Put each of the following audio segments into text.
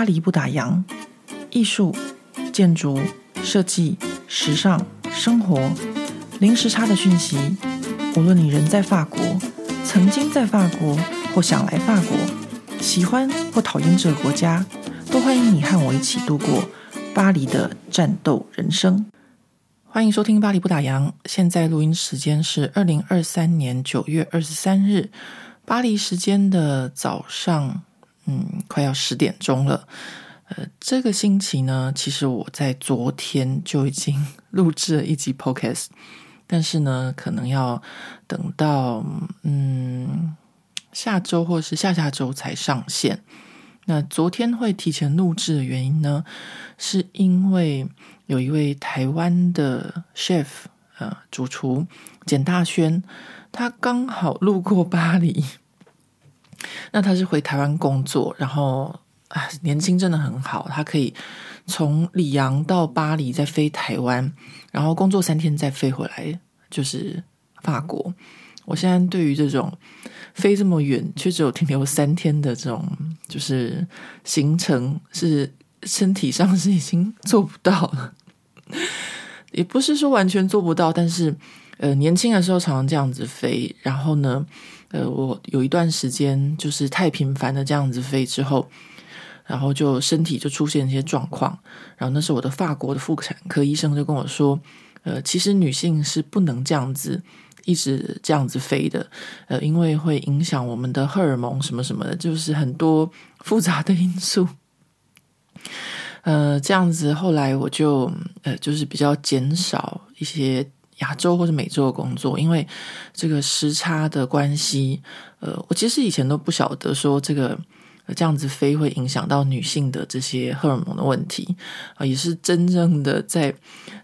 巴黎不打烊，艺术、建筑、设计、时尚、生活，零时差的讯息。无论你人在法国，曾经在法国，或想来法国，喜欢或讨厌这个国家，都欢迎你和我一起度过巴黎的战斗人生。欢迎收听《巴黎不打烊》，现在录音时间是二零二三年九月二十三日，巴黎时间的早上。嗯，快要十点钟了。呃，这个星期呢，其实我在昨天就已经录制了一集 Podcast，但是呢，可能要等到嗯下周或是下下周才上线。那昨天会提前录制的原因呢，是因为有一位台湾的 chef，呃，主厨简大轩，他刚好路过巴黎。那他是回台湾工作，然后啊，年轻真的很好，他可以从里昂到巴黎再飞台湾，然后工作三天再飞回来，就是法国。我现在对于这种飞这么远却只有停留三天的这种就是行程，是身体上是已经做不到了，也不是说完全做不到，但是呃，年轻的时候常常这样子飞，然后呢。呃，我有一段时间就是太频繁的这样子飞之后，然后就身体就出现一些状况。然后那时候我的法国的妇产科医生就跟我说，呃，其实女性是不能这样子一直这样子飞的，呃，因为会影响我们的荷尔蒙什么什么的，就是很多复杂的因素。呃，这样子后来我就呃，就是比较减少一些。亚洲或者美洲的工作，因为这个时差的关系，呃，我其实以前都不晓得说这个这样子飞会影响到女性的这些荷尔蒙的问题啊，也是真正的在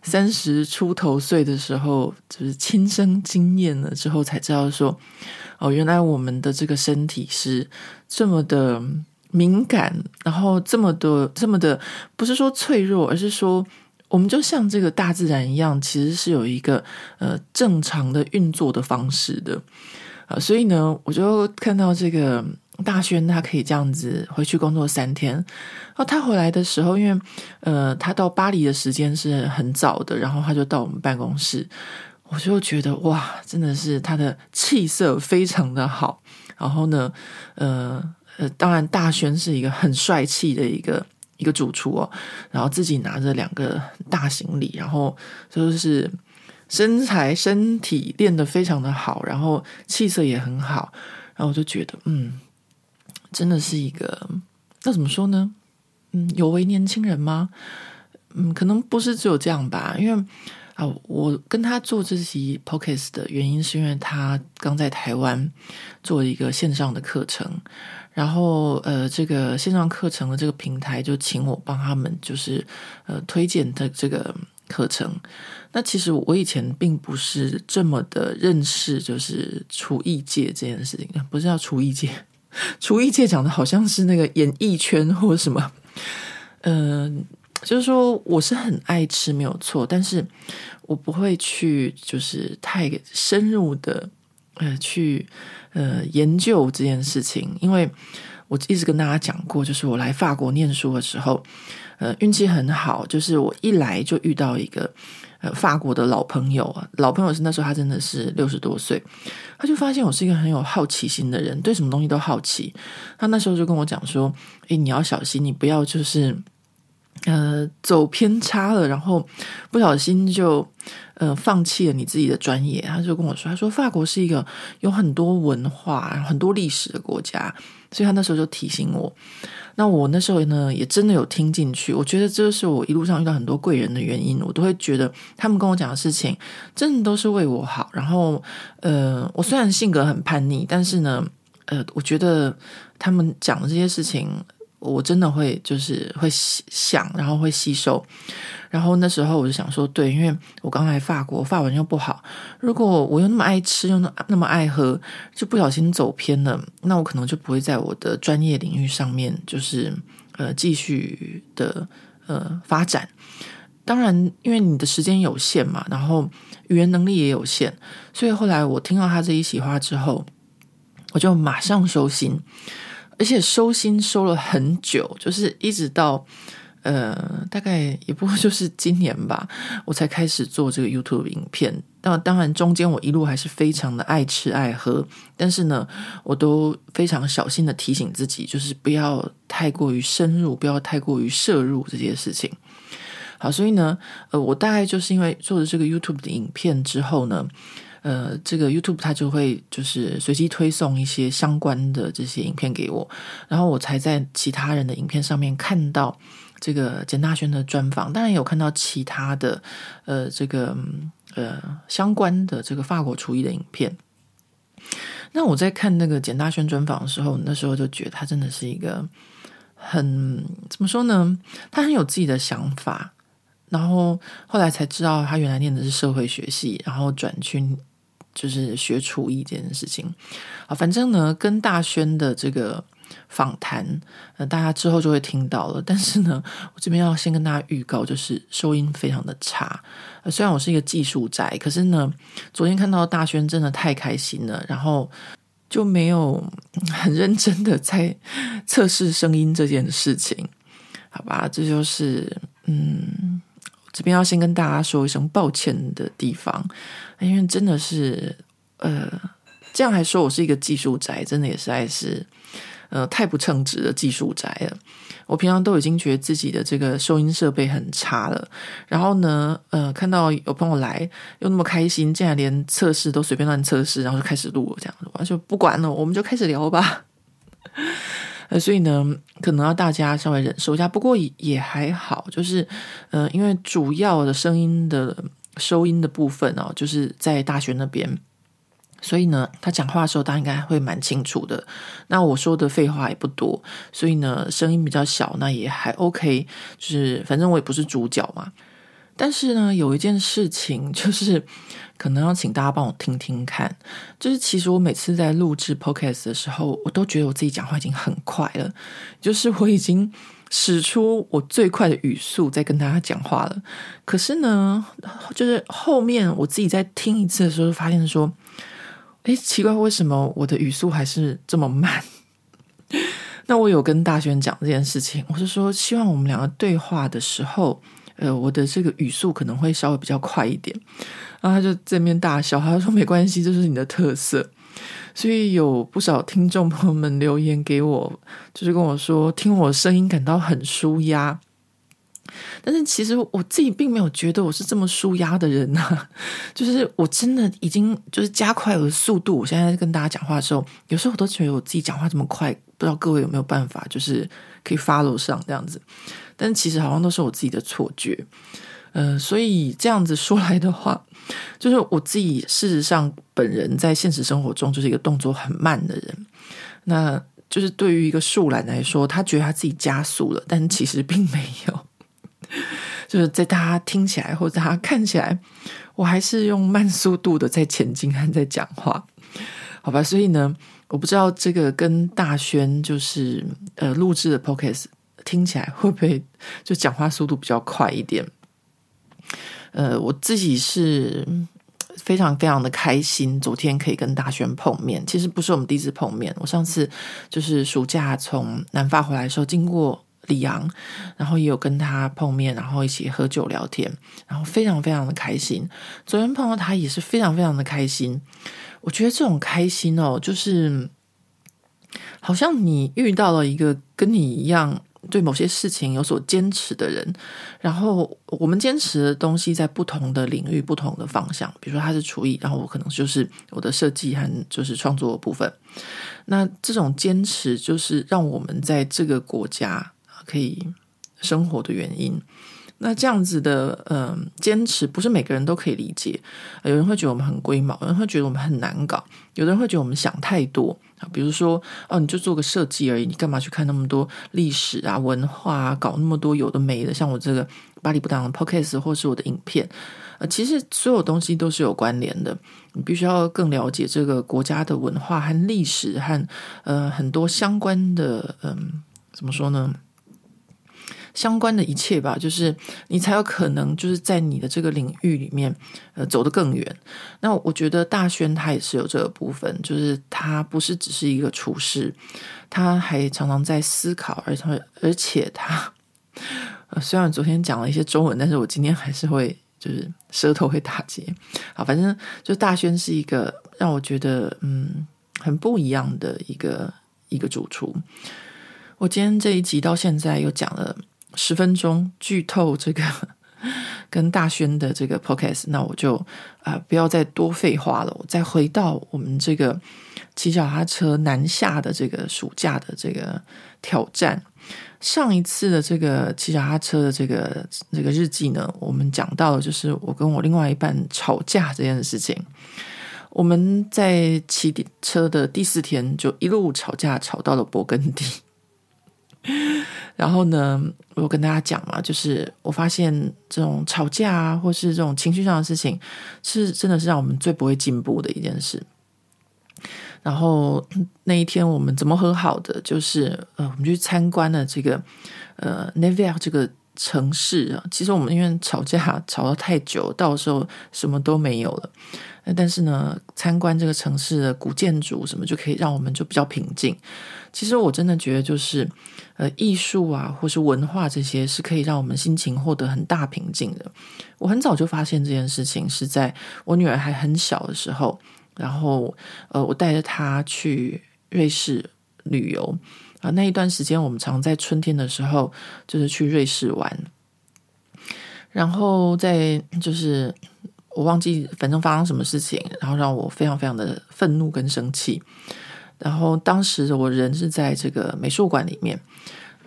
三十出头岁的时候，就是亲身经验了之后才知道说，哦，原来我们的这个身体是这么的敏感，然后这么的这么的，不是说脆弱，而是说。我们就像这个大自然一样，其实是有一个呃正常的运作的方式的。啊、呃，所以呢，我就看到这个大轩他可以这样子回去工作三天，然后他回来的时候，因为呃他到巴黎的时间是很早的，然后他就到我们办公室，我就觉得哇，真的是他的气色非常的好，然后呢，呃呃，当然大轩是一个很帅气的一个。一个主厨哦，然后自己拿着两个大行李，然后就是身材身体练得非常的好，然后气色也很好，然后我就觉得，嗯，真的是一个，那怎么说呢？嗯，有为年轻人吗？嗯，可能不是只有这样吧，因为啊，我跟他做这期 podcast 的原因，是因为他刚在台湾做一个线上的课程。然后，呃，这个线上课程的这个平台就请我帮他们，就是呃推荐的这个课程。那其实我以前并不是这么的认识，就是厨艺界这件事情，不是叫厨艺界，厨艺界讲的好像是那个演艺圈或什么。嗯、就是说我是很爱吃，没有错，但是我不会去，就是太深入的。呃，去呃研究这件事情，因为我一直跟大家讲过，就是我来法国念书的时候，呃，运气很好，就是我一来就遇到一个呃法国的老朋友啊，老朋友是那时候他真的是六十多岁，他就发现我是一个很有好奇心的人，对什么东西都好奇，他那时候就跟我讲说，诶，你要小心，你不要就是。呃，走偏差了，然后不小心就呃放弃了你自己的专业。他就跟我说：“他说法国是一个有很多文化、很多历史的国家。”所以他那时候就提醒我。那我那时候呢，也真的有听进去。我觉得这是我一路上遇到很多贵人的原因。我都会觉得他们跟我讲的事情，真的都是为我好。然后，呃，我虽然性格很叛逆，但是呢，呃，我觉得他们讲的这些事情。我真的会就是会想，然后会吸收，然后那时候我就想说，对，因为我刚来法国，法文又不好，如果我又那么爱吃，又那那么爱喝，就不小心走偏了，那我可能就不会在我的专业领域上面，就是呃继续的呃发展。当然，因为你的时间有限嘛，然后语言能力也有限，所以后来我听到他这一席话之后，我就马上收心。而且收心收了很久，就是一直到呃，大概也不过就是今年吧，我才开始做这个 YouTube 影片。那当然中间我一路还是非常的爱吃爱喝，但是呢，我都非常小心的提醒自己，就是不要太过于深入，不要太过于摄入这些事情。好，所以呢，呃，我大概就是因为做了这个 YouTube 的影片之后呢。呃，这个 YouTube 它就会就是随机推送一些相关的这些影片给我，然后我才在其他人的影片上面看到这个简大轩的专访，当然有看到其他的呃这个呃相关的这个法国厨艺的影片。那我在看那个简大轩专访的时候，那时候就觉得他真的是一个很怎么说呢？他很有自己的想法，然后后来才知道他原来念的是社会学系，然后转去。就是学厨艺这件事情啊，反正呢，跟大轩的这个访谈，呃，大家之后就会听到了。但是呢，我这边要先跟大家预告，就是收音非常的差。呃，虽然我是一个技术宅，可是呢，昨天看到大轩真的太开心了，然后就没有很认真的在测试声音这件事情。好吧，这就是嗯。这边要先跟大家说一声抱歉的地方，因为真的是，呃，这样还说我是一个技术宅，真的也实在是，呃，太不称职的技术宅了。我平常都已经觉得自己的这个收音设备很差了，然后呢，呃，看到有朋友来又那么开心，竟然连测试都随便乱测试，然后就开始录了，这样子，我就不管了，我们就开始聊吧。呃，所以呢，可能要大家稍微忍受一下，不过也也还好，就是，呃，因为主要的声音的收音的部分哦，就是在大学那边，所以呢，他讲话的时候，大家应该会蛮清楚的。那我说的废话也不多，所以呢，声音比较小，那也还 OK。就是反正我也不是主角嘛。但是呢，有一件事情 就是。可能要请大家帮我听听看，就是其实我每次在录制 Podcast 的时候，我都觉得我自己讲话已经很快了，就是我已经使出我最快的语速在跟大家讲话了。可是呢，就是后面我自己在听一次的时候，发现说，诶，奇怪，为什么我的语速还是这么慢？那我有跟大轩讲这件事情，我是说，希望我们两个对话的时候。呃，我的这个语速可能会稍微比较快一点，然后他就正面大笑，他说没关系，这是你的特色。所以有不少听众朋友们留言给我，就是跟我说听我声音感到很舒压。但是其实我自己并没有觉得我是这么舒压的人呐，就是我真的已经就是加快我的速度。我现在跟大家讲话的时候，有时候我都觉得我自己讲话这么快，不知道各位有没有办法，就是可以 follow 上这样子。但其实好像都是我自己的错觉，呃，所以这样子说来的话，就是我自己事实上本人在现实生活中就是一个动作很慢的人，那就是对于一个树懒来说，他觉得他自己加速了，但其实并没有，就是在大家听起来或者他看起来，我还是用慢速度的在前进和在讲话，好吧？所以呢，我不知道这个跟大轩就是呃录制的 Podcast。听起来会不会就讲话速度比较快一点？呃，我自己是非常非常的开心，昨天可以跟大轩碰面。其实不是我们第一次碰面，我上次就是暑假从南法回来的时候，经过里昂，然后也有跟他碰面，然后一起喝酒聊天，然后非常非常的开心。昨天碰到他也是非常非常的开心。我觉得这种开心哦，就是好像你遇到了一个跟你一样。对某些事情有所坚持的人，然后我们坚持的东西在不同的领域、不同的方向，比如说他是厨艺，然后我可能就是我的设计和就是创作的部分。那这种坚持就是让我们在这个国家可以生活的原因。那这样子的嗯坚持，不是每个人都可以理解。有人会觉得我们很龟毛，有人会觉得我们很难搞，有的人会觉得我们想太多。比如说，哦，你就做个设计而已，你干嘛去看那么多历史啊、文化啊，搞那么多有的没的？像我这个巴黎不当的 Podcast 或是我的影片，呃，其实所有东西都是有关联的。你必须要更了解这个国家的文化和历史和呃很多相关的嗯，怎么说呢？相关的一切吧，就是你才有可能就是在你的这个领域里面，呃，走得更远。那我觉得大轩他也是有这个部分，就是他不是只是一个厨师，他还常常在思考，而且而且他，呃，虽然昨天讲了一些中文，但是我今天还是会就是舌头会打结。好，反正就大轩是一个让我觉得嗯很不一样的一个一个主厨。我今天这一集到现在又讲了十分钟剧透这个 跟大轩的这个 podcast，那我就啊、不要再多废话了，我再回到我们这个骑脚踏车南下的这个暑假的这个挑战。上一次的这个骑脚踏车的这个这个日记呢，我们讲到的就是我跟我另外一半吵架这件事情。我们在骑车的第四天就一路吵架，吵到了勃艮第。然后呢，我跟大家讲嘛，就是我发现这种吵架啊，或是这种情绪上的事情，是真的是让我们最不会进步的一件事。然后那一天我们怎么和好的？就是呃，我们去参观了这个呃 n e v e r 这个城市啊。其实我们因为吵架吵得太久，到时候什么都没有了。但是呢，参观这个城市的古建筑什么，就可以让我们就比较平静。其实我真的觉得，就是呃，艺术啊，或是文化这些，是可以让我们心情获得很大平静的。我很早就发现这件事情，是在我女儿还很小的时候，然后呃，我带着她去瑞士旅游那一段时间我们常在春天的时候就是去瑞士玩，然后在就是。我忘记，反正发生什么事情，然后让我非常非常的愤怒跟生气。然后当时我人是在这个美术馆里面，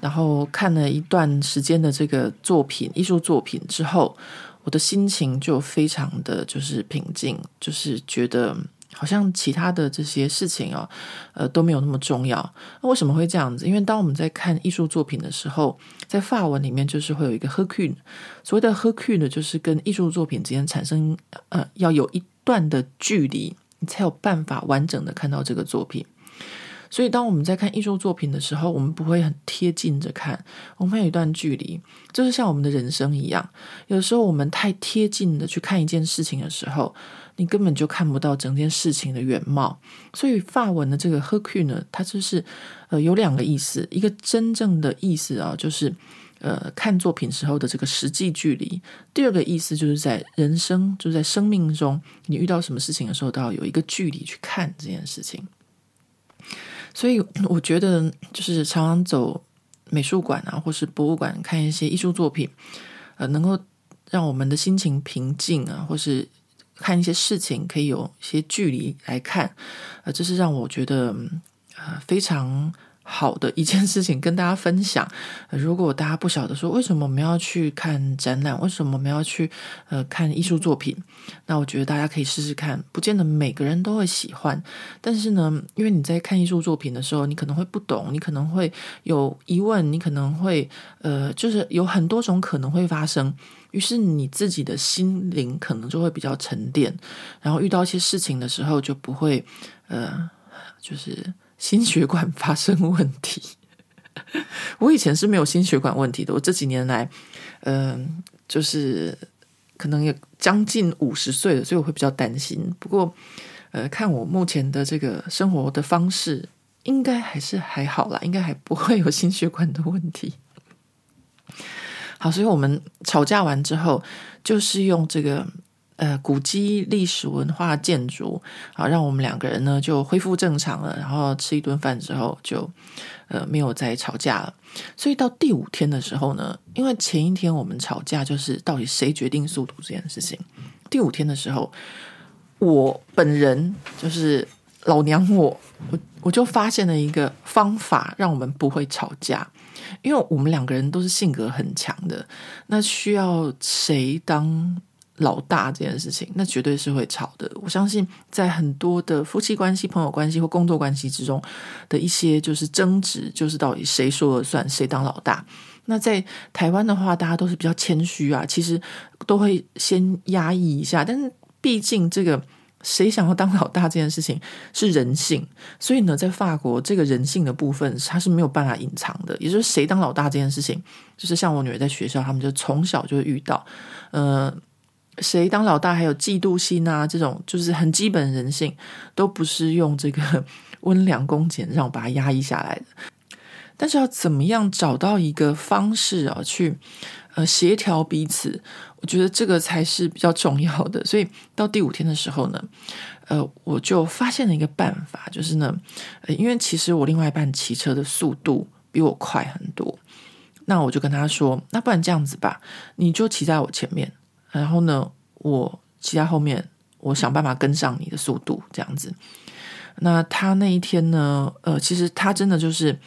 然后看了一段时间的这个作品，艺术作品之后，我的心情就非常的就是平静，就是觉得。好像其他的这些事情啊，呃，都没有那么重要。那为什么会这样子？因为当我们在看艺术作品的时候，在法文里面就是会有一个 recul，所谓的 recul 呢，就是跟艺术作品之间产生呃，要有一段的距离，你才有办法完整的看到这个作品。所以，当我们在看艺术作品的时候，我们不会很贴近着看，我们有一段距离，就是像我们的人生一样。有时候，我们太贴近的去看一件事情的时候，你根本就看不到整件事情的原貌。所以，法文的这个 recul 呢，它就是呃有两个意思，一个真正的意思啊，就是呃看作品时候的这个实际距离；第二个意思就是在人生，就是在生命中，你遇到什么事情的时候，都要有一个距离去看这件事情。所以我觉得，就是常常走美术馆啊，或是博物馆看一些艺术作品，呃，能够让我们的心情平静啊，或是看一些事情可以有一些距离来看，呃，这是让我觉得呃非常。好的一件事情跟大家分享。如果大家不晓得说为什么我们要去看展览，为什么我们要去呃看艺术作品，那我觉得大家可以试试看。不见得每个人都会喜欢，但是呢，因为你在看艺术作品的时候，你可能会不懂，你可能会有疑问，你可能会呃，就是有很多种可能会发生。于是你自己的心灵可能就会比较沉淀，然后遇到一些事情的时候就不会呃，就是。心血管发生问题，我以前是没有心血管问题的。我这几年来，嗯、就是可能也将近五十岁了，所以我会比较担心。不过，呃，看我目前的这个生活的方式，应该还是还好啦，应该还不会有心血管的问题。好，所以我们吵架完之后，就是用这个。呃，古迹、历史文化、建筑，好，让我们两个人呢就恢复正常了。然后吃一顿饭之后就，就呃没有再吵架了。所以到第五天的时候呢，因为前一天我们吵架就是到底谁决定速度这件事情。第五天的时候，我本人就是老娘我，我我就发现了一个方法，让我们不会吵架。因为我们两个人都是性格很强的，那需要谁当？老大这件事情，那绝对是会吵的。我相信，在很多的夫妻关系、朋友关系或工作关系之中的一些就是争执，就是到底谁说了算，谁当老大。那在台湾的话，大家都是比较谦虚啊，其实都会先压抑一下。但是毕竟这个谁想要当老大这件事情是人性，所以呢，在法国这个人性的部分，它是没有办法隐藏的。也就是谁当老大这件事情，就是像我女儿在学校，他们就从小就会遇到，呃，谁当老大，还有嫉妒心啊，这种就是很基本人性，都不是用这个 温良恭俭让把它压抑下来的。但是要怎么样找到一个方式啊，去呃协调彼此？我觉得这个才是比较重要的，所以到第五天的时候呢，呃，我就发现了一个办法，就是呢，呃，因为其实我另外一半骑车的速度比我快很多，那我就跟他说，那不然这样子吧，你就骑在我前面，然后呢，我骑在后面，我想办法跟上你的速度，这样子。那他那一天呢，呃，其实他真的就是。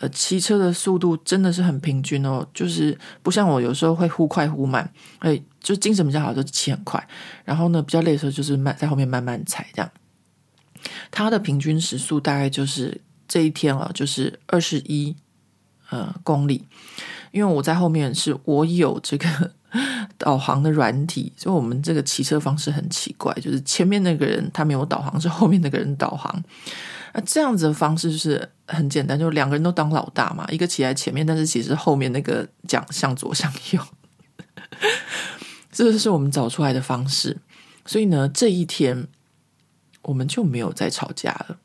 呃，骑车的速度真的是很平均哦，就是不像我有时候会忽快忽慢，哎，就精神比较好就骑很快，然后呢比较累的时候就是慢在后面慢慢踩这样。他的平均时速大概就是这一天啊，就是二十一呃公里，因为我在后面是我有这个 导航的软体，所以我们这个骑车方式很奇怪，就是前面那个人他没有导航，是后面那个人导航。那这样子的方式就是很简单，就两个人都当老大嘛，一个骑在前面，但是其实后面那个讲向左向右，这个是我们找出来的方式。所以呢，这一天我们就没有再吵架了。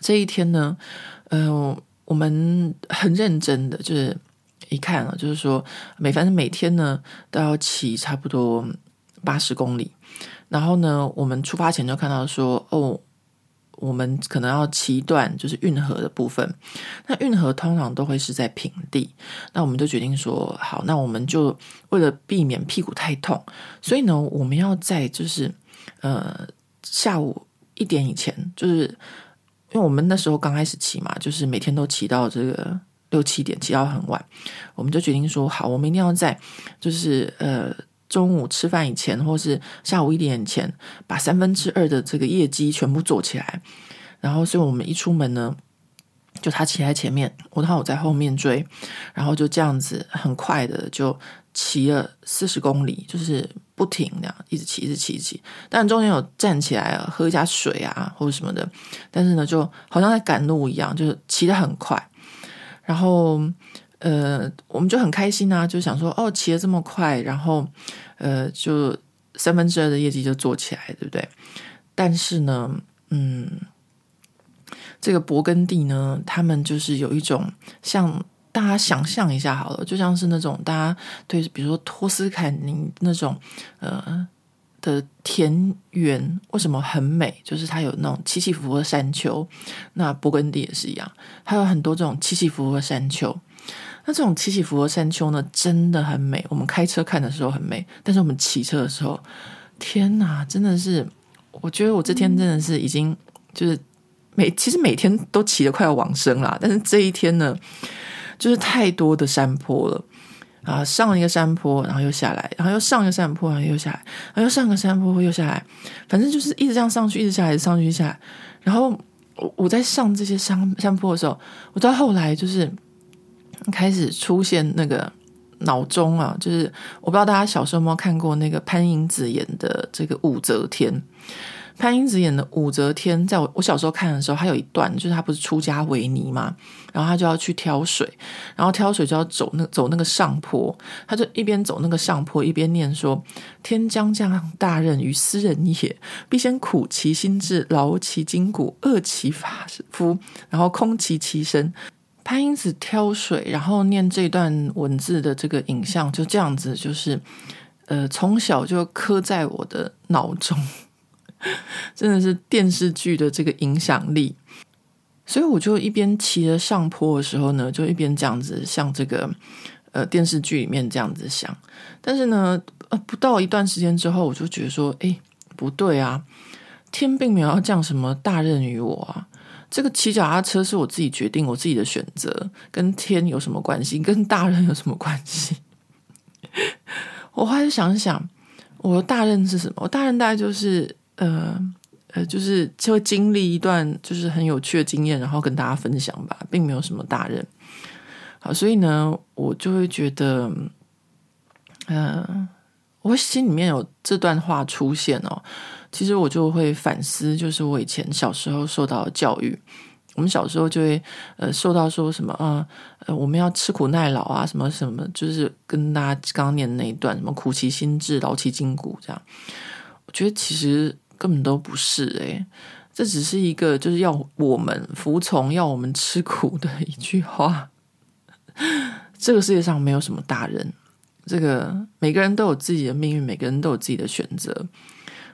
这一天呢，呃，我们很认真的，就是一看啊，就是说每反正每天呢都要骑差不多八十公里，然后呢，我们出发前就看到说哦。我们可能要骑一段就是运河的部分，那运河通常都会是在平地，那我们就决定说好，那我们就为了避免屁股太痛，所以呢，我们要在就是呃下午一点以前，就是因为我们那时候刚开始骑嘛，就是每天都骑到这个六七点，骑到很晚，我们就决定说好，我们一定要在就是呃。中午吃饭以前，或是下午一点前，把三分之二的这个业绩全部做起来。然后，所以我们一出门呢，就他骑在前面，我然后我在后面追，然后就这样子很快的就骑了四十公里，就是不停那样一直骑，一直骑，一直骑。但中间有站起来，喝一下水啊，或者什么的。但是呢，就好像在赶路一样，就是骑得很快，然后。呃，我们就很开心啊，就想说，哦，骑得这么快，然后，呃，就三分之二的业绩就做起来，对不对？但是呢，嗯，这个勃艮第呢，他们就是有一种像大家想象一下好了，就像是那种大家对，比如说托斯卡尼那种，呃。的田园为什么很美？就是它有那种起起伏伏的山丘。那勃艮第也是一样，还有很多这种起起伏伏的山丘。那这种起起伏伏的山丘呢，真的很美。我们开车看的时候很美，但是我们骑车的时候，天哪，真的是！我觉得我这天真的是已经就是每其实每天都骑得快要往生了，但是这一天呢，就是太多的山坡了。啊，上一个山坡，然后又下来，然后又上一个山坡，然后又下来，然后又上个山坡又下来，反正就是一直这样上去，一直下来，上去下来。然后我我在上这些山山坡的时候，我到后来就是开始出现那个脑中啊，就是我不知道大家小时候有没有看过那个潘迎紫演的这个武则天。潘英子演的武则天，在我我小时候看的时候，还有一段就是她不是出家为尼嘛，然后她就要去挑水，然后挑水就要走那走那个上坡，她就一边走那个上坡，一边念说：“天将降大任于斯人也，必先苦其心志，劳其筋骨，饿其发肤，然后空其其身。”潘英子挑水，然后念这段文字的这个影像，就这样子，就是呃，从小就刻在我的脑中。真的是电视剧的这个影响力，所以我就一边骑着上坡的时候呢，就一边这样子像这个呃电视剧里面这样子想。但是呢，呃，不到一段时间之后，我就觉得说，哎，不对啊，天并没有要降什么大任于我啊。这个骑脚踏车是我自己决定，我自己的选择，跟天有什么关系？跟大任有什么关系？我还是想想，我的大任是什么？我大任大概就是。呃呃，就是就会经历一段就是很有趣的经验，然后跟大家分享吧，并没有什么大任。好，所以呢，我就会觉得，呃，我心里面有这段话出现哦，其实我就会反思，就是我以前小时候受到的教育。我们小时候就会呃受到说什么啊呃我们要吃苦耐劳啊什么什么，就是跟大家刚刚念的那一段什么苦其心志劳其筋骨这样。我觉得其实根本都不是诶，这只是一个就是要我们服从、要我们吃苦的一句话。这个世界上没有什么大人，这个每个人都有自己的命运，每个人都有自己的选择。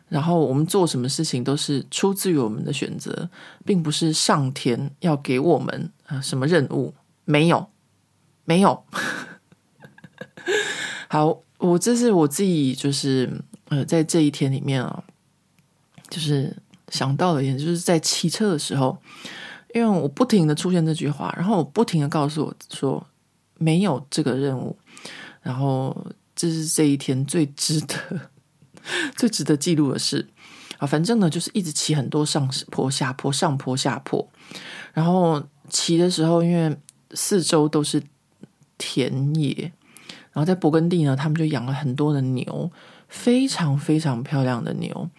然后我们做什么事情都是出自于我们的选择，并不是上天要给我们呃什么任务，没有，没有。好，我这是我自己就是呃在这一天里面啊，就是想到了一点，就是在骑车的时候，因为我不停的出现这句话，然后我不停的告诉我说没有这个任务，然后这是这一天最值得。最值得记录的事啊，反正呢就是一直骑很多上坡下坡上坡下坡，然后骑的时候，因为四周都是田野，然后在勃艮第呢，他们就养了很多的牛，非常非常漂亮的牛。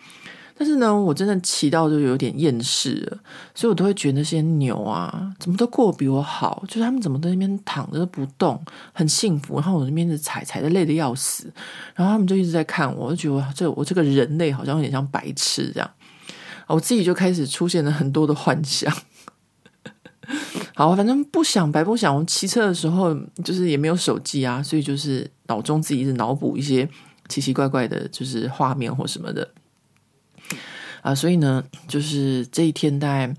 但是呢，我真的骑到就有点厌世了，所以我都会觉得那些牛啊，怎么都过比我好，就是他们怎么在那边躺着都不动，很幸福，然后我那边的踩踩的累得要死，然后他们就一直在看我，我就觉得这我这个人类好像有点像白痴这样，我自己就开始出现了很多的幻想。好，反正不想白不想，我骑车的时候就是也没有手机啊，所以就是脑中自己一直脑补一些奇奇怪怪的，就是画面或什么的。啊，所以呢，就是这一天大概，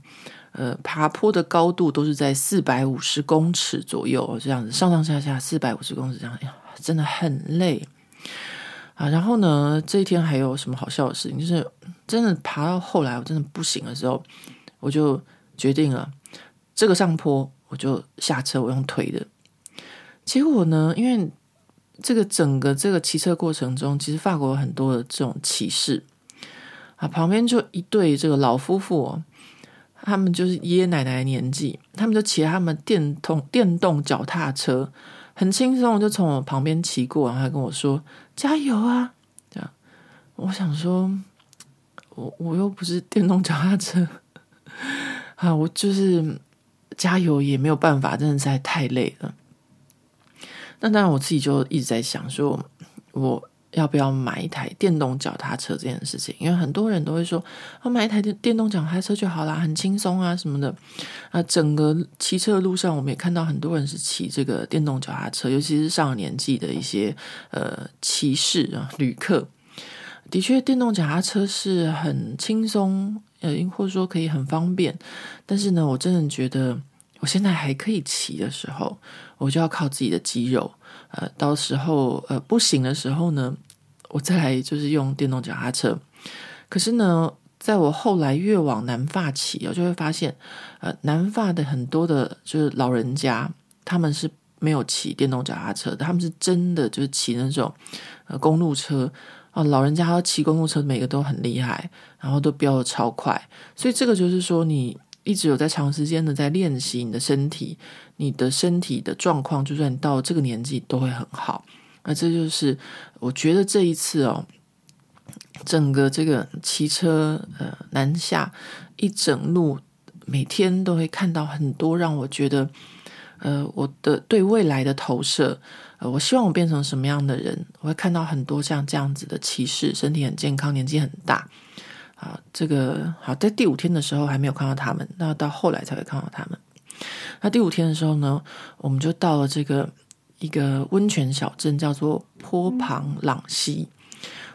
呃，爬坡的高度都是在四百五十公尺左右，这样子上上下下四百五十公尺这样，真的很累啊。然后呢，这一天还有什么好笑的事情？就是真的爬到后来，我真的不行的时候，我就决定了，这个上坡我就下车，我用推的。结果呢，因为这个整个这个骑车过程中，其实法国有很多的这种骑士。啊，旁边就一对这个老夫妇哦，他们就是爷爷奶奶的年纪，他们就骑他们电动电动脚踏车，很轻松就从我旁边骑过，然后跟我说加油啊！这样，我想说，我我又不是电动脚踏车 啊，我就是加油也没有办法，真的实在太累了。那当然，我自己就一直在想说，我。要不要买一台电动脚踏车这件事情？因为很多人都会说，我买一台电动脚踏车就好啦，很轻松啊什么的。啊，整个骑车的路上，我们也看到很多人是骑这个电动脚踏车，尤其是上了年纪的一些呃骑士啊旅客。的确，电动脚踏车是很轻松，呃，或者说可以很方便。但是呢，我真的觉得，我现在还可以骑的时候，我就要靠自己的肌肉。呃，到时候呃不行的时候呢，我再来就是用电动脚踏车。可是呢，在我后来越往南发骑，我就会发现，呃，南发的很多的就是老人家，他们是没有骑电动脚踏车的，他们是真的就是骑那种呃公路车啊，老人家要骑公路车，每个都很厉害，然后都飙得超快。所以这个就是说你。一直有在长时间的在练习你的身体，你的身体的状况，就算你到这个年纪都会很好。那这就是我觉得这一次哦，整个这个骑车呃南下一整路，每天都会看到很多让我觉得呃我的对未来的投射。呃，我希望我变成什么样的人？我会看到很多像这样子的骑士，身体很健康，年纪很大。啊，这个好，在第五天的时候还没有看到他们，那到后来才会看到他们。那第五天的时候呢，我们就到了这个一个温泉小镇，叫做坡旁朗西。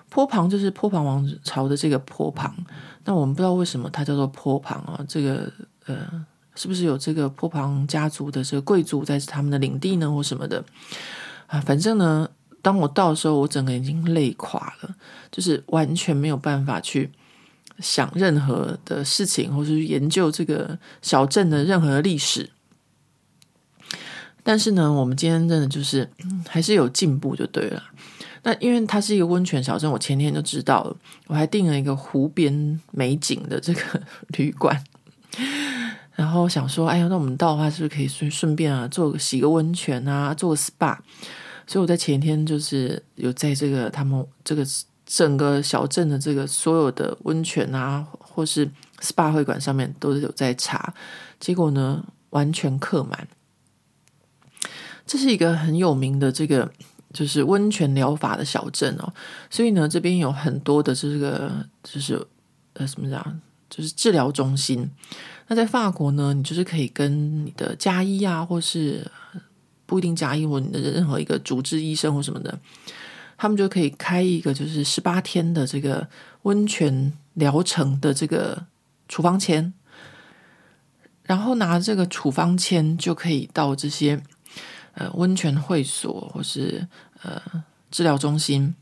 坡旁就是坡旁王朝的这个坡旁。那我们不知道为什么它叫做坡旁啊？这个呃，是不是有这个坡旁家族的这个贵族在他们的领地呢，或什么的？啊，反正呢，当我到的时候，我整个已经累垮了，就是完全没有办法去。想任何的事情，或是研究这个小镇的任何历史，但是呢，我们今天真的就是还是有进步就对了。那因为它是一个温泉小镇，我前天就知道了，我还订了一个湖边美景的这个旅馆，然后想说，哎呀，那我们到的话是不是可以顺顺便啊，做个洗个温泉啊，做个 SPA？所以我在前天就是有在这个他们这个整个小镇的这个所有的温泉啊，或是 SPA 会馆上面都有在查，结果呢完全客满。这是一个很有名的这个就是温泉疗法的小镇哦，所以呢这边有很多的这个就是呃什么讲，就是治疗中心。那在法国呢，你就是可以跟你的家医啊，或是不一定家医，或你的任何一个主治医生或什么的，他们就可以开一个就是十八天的这个温泉疗程的这个处方签，然后拿这个处方签就可以到这些呃温泉会所或是呃治疗中心，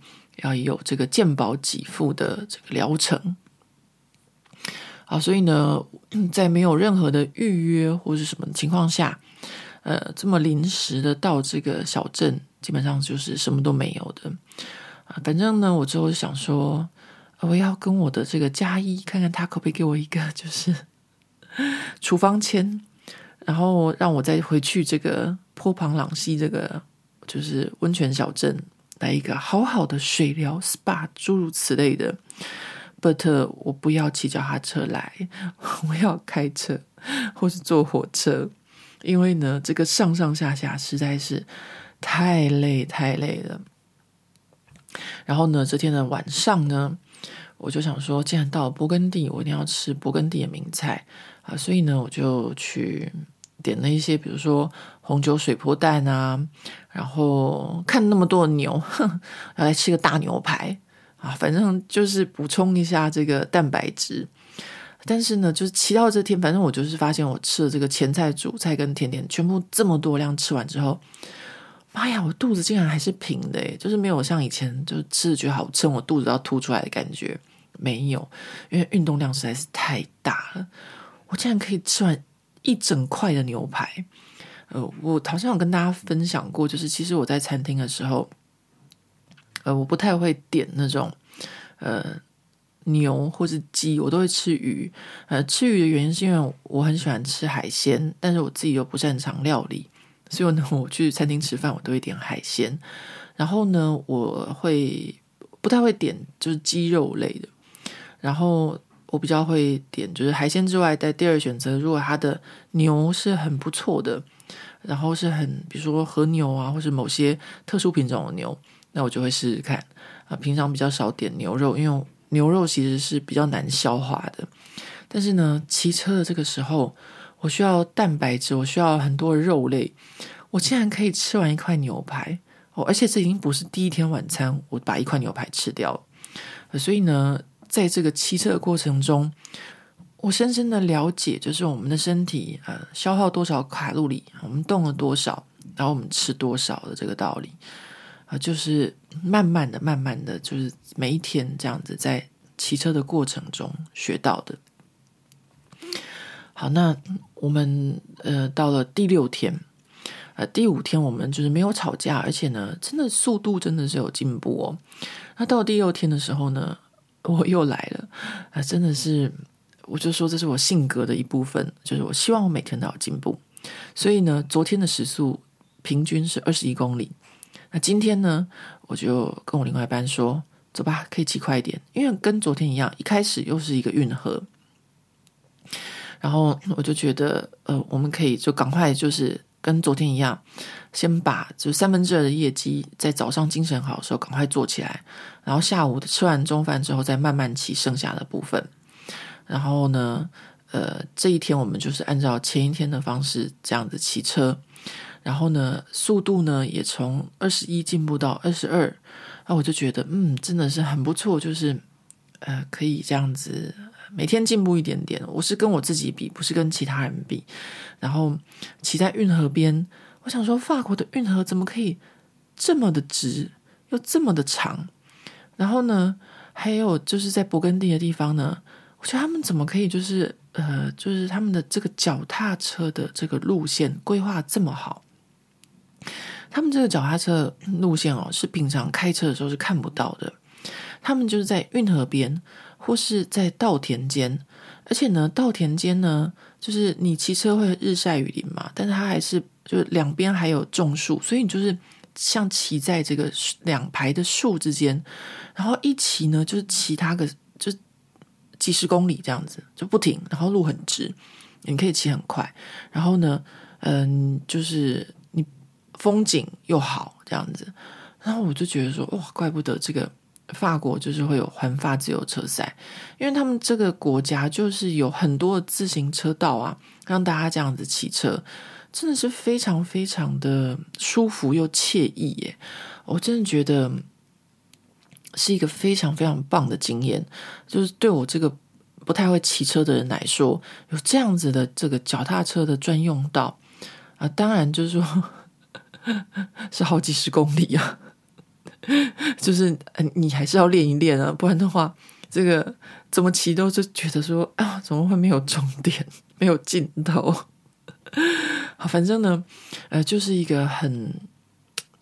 要有这个健保给付的这个疗程。啊，所以呢，在没有任何的预约或是什么情况下，呃，这么临时的到这个小镇，基本上就是什么都没有的啊。反正呢，我之后想说，我要跟我的这个加一看看他可不可以给我一个就是 处方签，然后让我再回去这个坡旁朗西这个就是温泉小镇来一个好好的水疗 SPA 诸如此类的。But 我不要骑脚踏车来，我要开车或是坐火车，因为呢，这个上上下下实在是太累太累了。然后呢，这天的晚上呢，我就想说，既然到勃艮第，我一定要吃勃艮第的名菜啊，所以呢，我就去点了一些，比如说红酒水波蛋啊，然后看那么多的牛，哼，要来吃个大牛排。啊，反正就是补充一下这个蛋白质，但是呢，就是骑到这天，反正我就是发现我吃了这个前菜、主菜跟甜点，全部这么多量吃完之后，妈呀，我肚子竟然还是平的，就是没有像以前就是吃的觉得好撑，我肚子要凸出来的感觉没有，因为运动量实在是太大了，我竟然可以吃完一整块的牛排。呃，我好像有跟大家分享过，就是其实我在餐厅的时候。呃，我不太会点那种，呃，牛或是鸡，我都会吃鱼。呃，吃鱼的原因是因为我很喜欢吃海鲜，但是我自己又不擅长料理，所以呢，我去餐厅吃饭，我都会点海鲜。然后呢，我会不太会点就是鸡肉类的。然后我比较会点就是海鲜之外，在第二选择，如果它的牛是很不错的，然后是很比如说和牛啊，或是某些特殊品种的牛。那我就会试试看啊，平常比较少点牛肉，因为牛肉其实是比较难消化的。但是呢，骑车的这个时候，我需要蛋白质，我需要很多肉类，我竟然可以吃完一块牛排哦！而且这已经不是第一天晚餐，我把一块牛排吃掉了。所以呢，在这个骑车的过程中，我深深的了解，就是我们的身体呃消耗多少卡路里，我们动了多少，然后我们吃多少的这个道理。啊，就是慢慢的、慢慢的就是每一天这样子在骑车的过程中学到的。好，那我们呃到了第六天，呃第五天我们就是没有吵架，而且呢，真的速度真的是有进步哦。那到第六天的时候呢，我又来了，啊，真的是，我就说这是我性格的一部分，就是我希望我每天都有进步。所以呢，昨天的时速平均是二十一公里。那今天呢，我就跟我另外一半说：“走吧，可以骑快一点，因为跟昨天一样，一开始又是一个运河。然后我就觉得，呃，我们可以就赶快，就是跟昨天一样，先把就三分之二的业绩在早上精神好的时候赶快做起来，然后下午吃完中饭之后再慢慢骑剩下的部分。然后呢，呃，这一天我们就是按照前一天的方式这样子骑车。”然后呢，速度呢也从二十一进步到二十二，那我就觉得嗯，真的是很不错，就是呃，可以这样子每天进步一点点。我是跟我自己比，不是跟其他人比。然后骑在运河边，我想说，法国的运河怎么可以这么的直，又这么的长？然后呢，还有就是在勃艮第的地方呢，我觉得他们怎么可以就是呃，就是他们的这个脚踏车的这个路线规划这么好？他们这个脚踏车路线哦，是平常开车的时候是看不到的。他们就是在运河边，或是在稻田间，而且呢，稻田间呢，就是你骑车会日晒雨淋嘛，但是它还是就是两边还有种树，所以你就是像骑在这个两排的树之间，然后一骑呢，就是骑它个就几十公里这样子就不停，然后路很直，你可以骑很快，然后呢，嗯，就是你风景又好这样子，然后我就觉得说，哇，怪不得这个。法国就是会有环法自由车赛，因为他们这个国家就是有很多的自行车道啊，让大家这样子骑车，真的是非常非常的舒服又惬意耶！我真的觉得是一个非常非常棒的经验，就是对我这个不太会骑车的人来说，有这样子的这个脚踏车的专用道啊，当然就是说 是好几十公里啊。就是你还是要练一练啊，不然的话，这个怎么骑都是觉得说啊，怎么会没有终点，没有尽头？好，反正呢，呃，就是一个很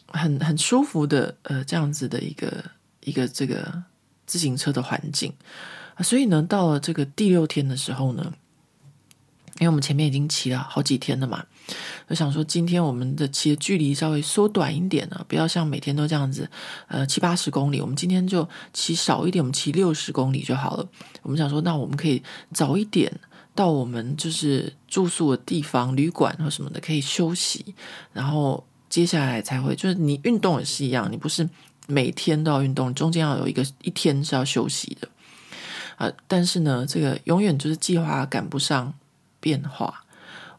很很舒服的呃这样子的一个一个这个自行车的环境啊，所以呢，到了这个第六天的时候呢。因为我们前面已经骑了好几天了嘛，我想说今天我们的骑的距离稍微缩短一点呢，不要像每天都这样子，呃，七八十公里。我们今天就骑少一点，我们骑六十公里就好了。我们想说，那我们可以早一点到我们就是住宿的地方，旅馆或什么的，可以休息，然后接下来才会就是你运动也是一样，你不是每天都要运动，中间要有一个一天是要休息的啊，但是呢，这个永远就是计划赶不上。变化，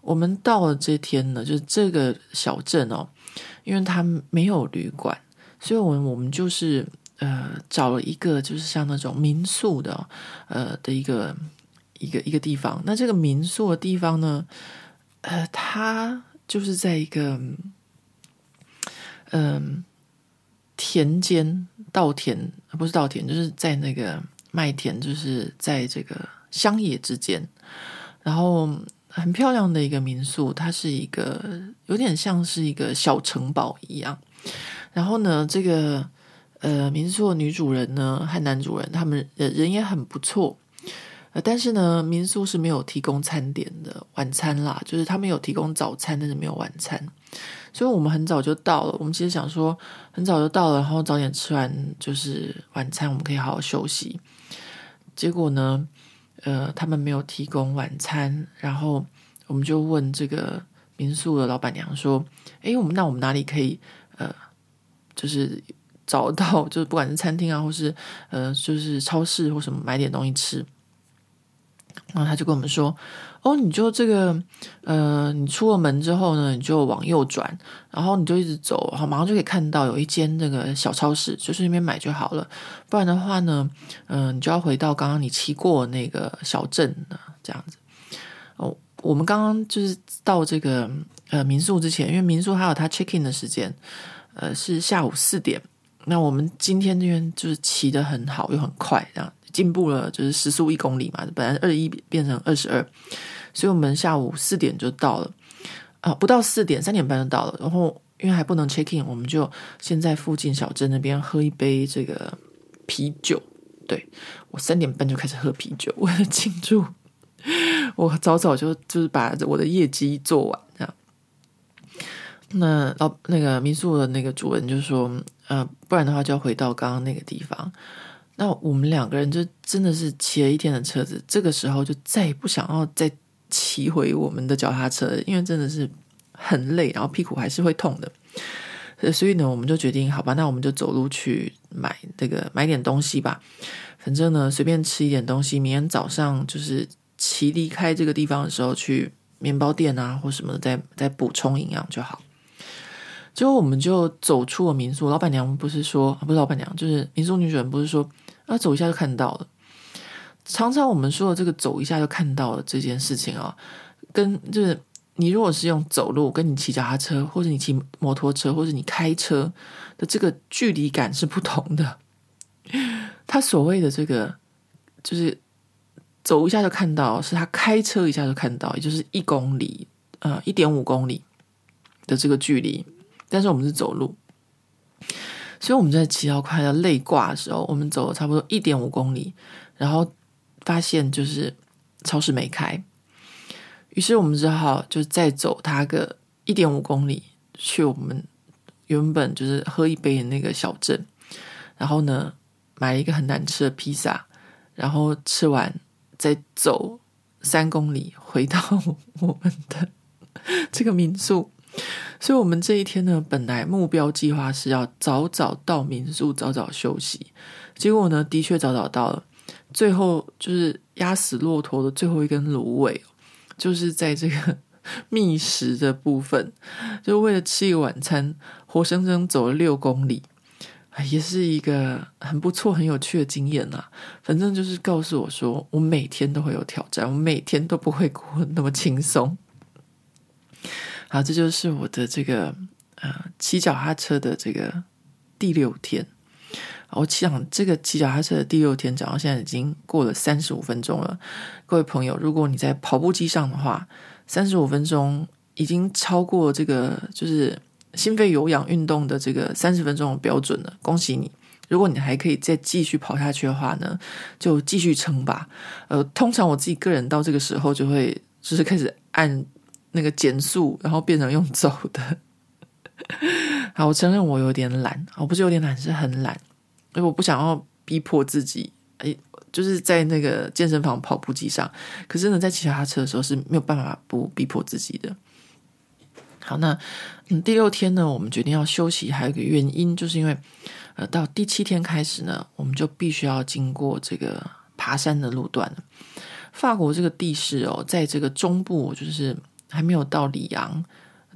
我们到了这天呢，就是这个小镇哦，因为它没有旅馆，所以我们我们就是呃找了一个就是像那种民宿的呃的一个一个一个地方。那这个民宿的地方呢，呃，它就是在一个嗯、田间稻田，不是稻田，就是在那个麦田，就是在这个乡野之间。然后很漂亮的一个民宿，它是一个有点像是一个小城堡一样。然后呢，这个呃民宿的女主人呢和男主人他们人也很不错。呃，但是呢，民宿是没有提供餐点的晚餐啦，就是他们有提供早餐，但是没有晚餐。所以我们很早就到了。我们其实想说很早就到了，然后早点吃完就是晚餐，我们可以好好休息。结果呢？呃，他们没有提供晚餐，然后我们就问这个民宿的老板娘说：“诶，我们那我们哪里可以呃，就是找到，就是不管是餐厅啊，或是呃，就是超市或什么买点东西吃？”然后他就跟我们说。哦，你就这个，呃，你出了门之后呢，你就往右转，然后你就一直走，好，马上就可以看到有一间那个小超市，就是那边买就好了。不然的话呢，嗯、你就要回到刚刚你骑过那个小镇呢，这样子。哦，我们刚刚就是到这个呃民宿之前，因为民宿还有它 check in 的时间，呃，是下午四点。那我们今天这边就是骑得很好又很快，这样。进步了，就是时速一公里嘛，本来二一变成二十二，所以我们下午四点就到了，啊，不到四点，三点半就到了。然后因为还不能 check in，我们就先在附近小镇那边喝一杯这个啤酒。对，我三点半就开始喝啤酒，为了庆祝我早早就就是把我的业绩做完这样。那老那个民宿的那个主人就说，呃，不然的话就要回到刚刚那个地方。那我们两个人就真的是骑了一天的车子，这个时候就再也不想要再骑回我们的脚踏车，因为真的是很累，然后屁股还是会痛的。所以呢，我们就决定，好吧，那我们就走路去买这个买点东西吧。反正呢，随便吃一点东西，明天早上就是骑离开这个地方的时候，去面包店啊或什么的，再再补充营养就好。之后我们就走出了民宿，老板娘不是说，不是老板娘，就是民宿女主人不是说。那走一下就看到了。常常我们说的这个走一下就看到了这件事情啊，跟就是你如果是用走路，跟你骑脚踏车，或者你骑摩托车，或者你开车的这个距离感是不同的。他所谓的这个就是走一下就看到，是他开车一下就看到，也就是一公里，呃，一点五公里的这个距离。但是我们是走路。所以我们在骑到快要累挂的时候，我们走了差不多一点五公里，然后发现就是超市没开，于是我们只好就再走它个一点五公里去我们原本就是喝一杯的那个小镇，然后呢，买了一个很难吃的披萨，然后吃完再走三公里回到我们的这个民宿。所以，我们这一天呢，本来目标计划是要早早到民宿，早早休息。结果呢，的确早早到了。最后就是压死骆驼的最后一根芦苇，就是在这个 觅食的部分，就为了吃一个晚餐，活生生走了六公里，也是一个很不错、很有趣的经验啊。反正就是告诉我说，我每天都会有挑战，我每天都不会过那么轻松。好，这就是我的这个呃骑脚踏车的这个第六天。我想，这个骑脚踏车的第六天，讲到现在已经过了三十五分钟了。各位朋友，如果你在跑步机上的话，三十五分钟已经超过这个就是心肺有氧运动的这个三十分钟的标准了。恭喜你！如果你还可以再继续跑下去的话呢，就继续撑吧。呃，通常我自己个人到这个时候就会就是开始按那个减速，然后变成用走的。好，我承认我有点懒，我不是有点懒，是很懒。因为我不想要逼迫自己，哎，就是在那个健身房跑步机上。可是呢，在骑脚踏车的时候是没有办法不逼迫自己的。好，那嗯，第六天呢，我们决定要休息，还有一个原因，就是因为呃，到第七天开始呢，我们就必须要经过这个爬山的路段。法国这个地势哦，在这个中部，就是还没有到里昂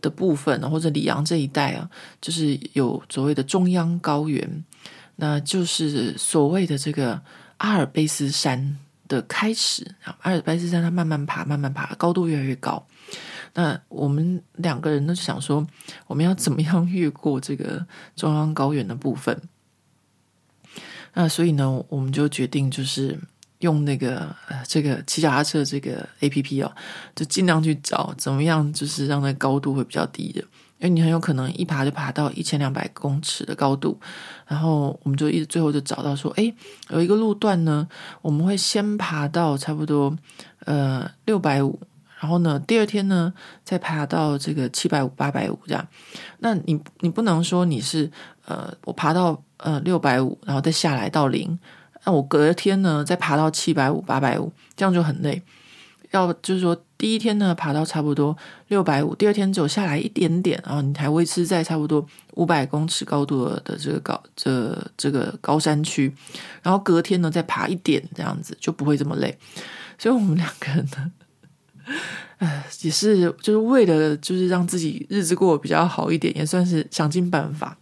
的部分，或者里昂这一带啊，就是有所谓的中央高原。那就是所谓的这个阿尔卑斯山的开始。阿尔卑斯山它慢慢爬，慢慢爬，高度越来越高。那我们两个人呢，就想说，我们要怎么样越过这个中央高原的部分？那所以呢，我们就决定就是用那个呃这个骑脚踏车这个 APP 哦，就尽量去找怎么样，就是让那高度会比较低的。因为你很有可能一爬就爬到一千两百公尺的高度，然后我们就一直最后就找到说，诶，有一个路段呢，我们会先爬到差不多呃六百五，然后呢第二天呢再爬到这个七百五八百五这样。那你你不能说你是呃我爬到呃六百五，然后再下来到零，那我隔天呢再爬到七百五八百五，这样就很累。要就是说，第一天呢爬到差不多六百五，第二天走下来一点点，然后你还维持在差不多五百公尺高度的这个高这这个高山区，然后隔天呢再爬一点，这样子就不会这么累。所以我们两个人呢，呃，也是就是为了就是让自己日子过得比较好一点，也算是想尽办法。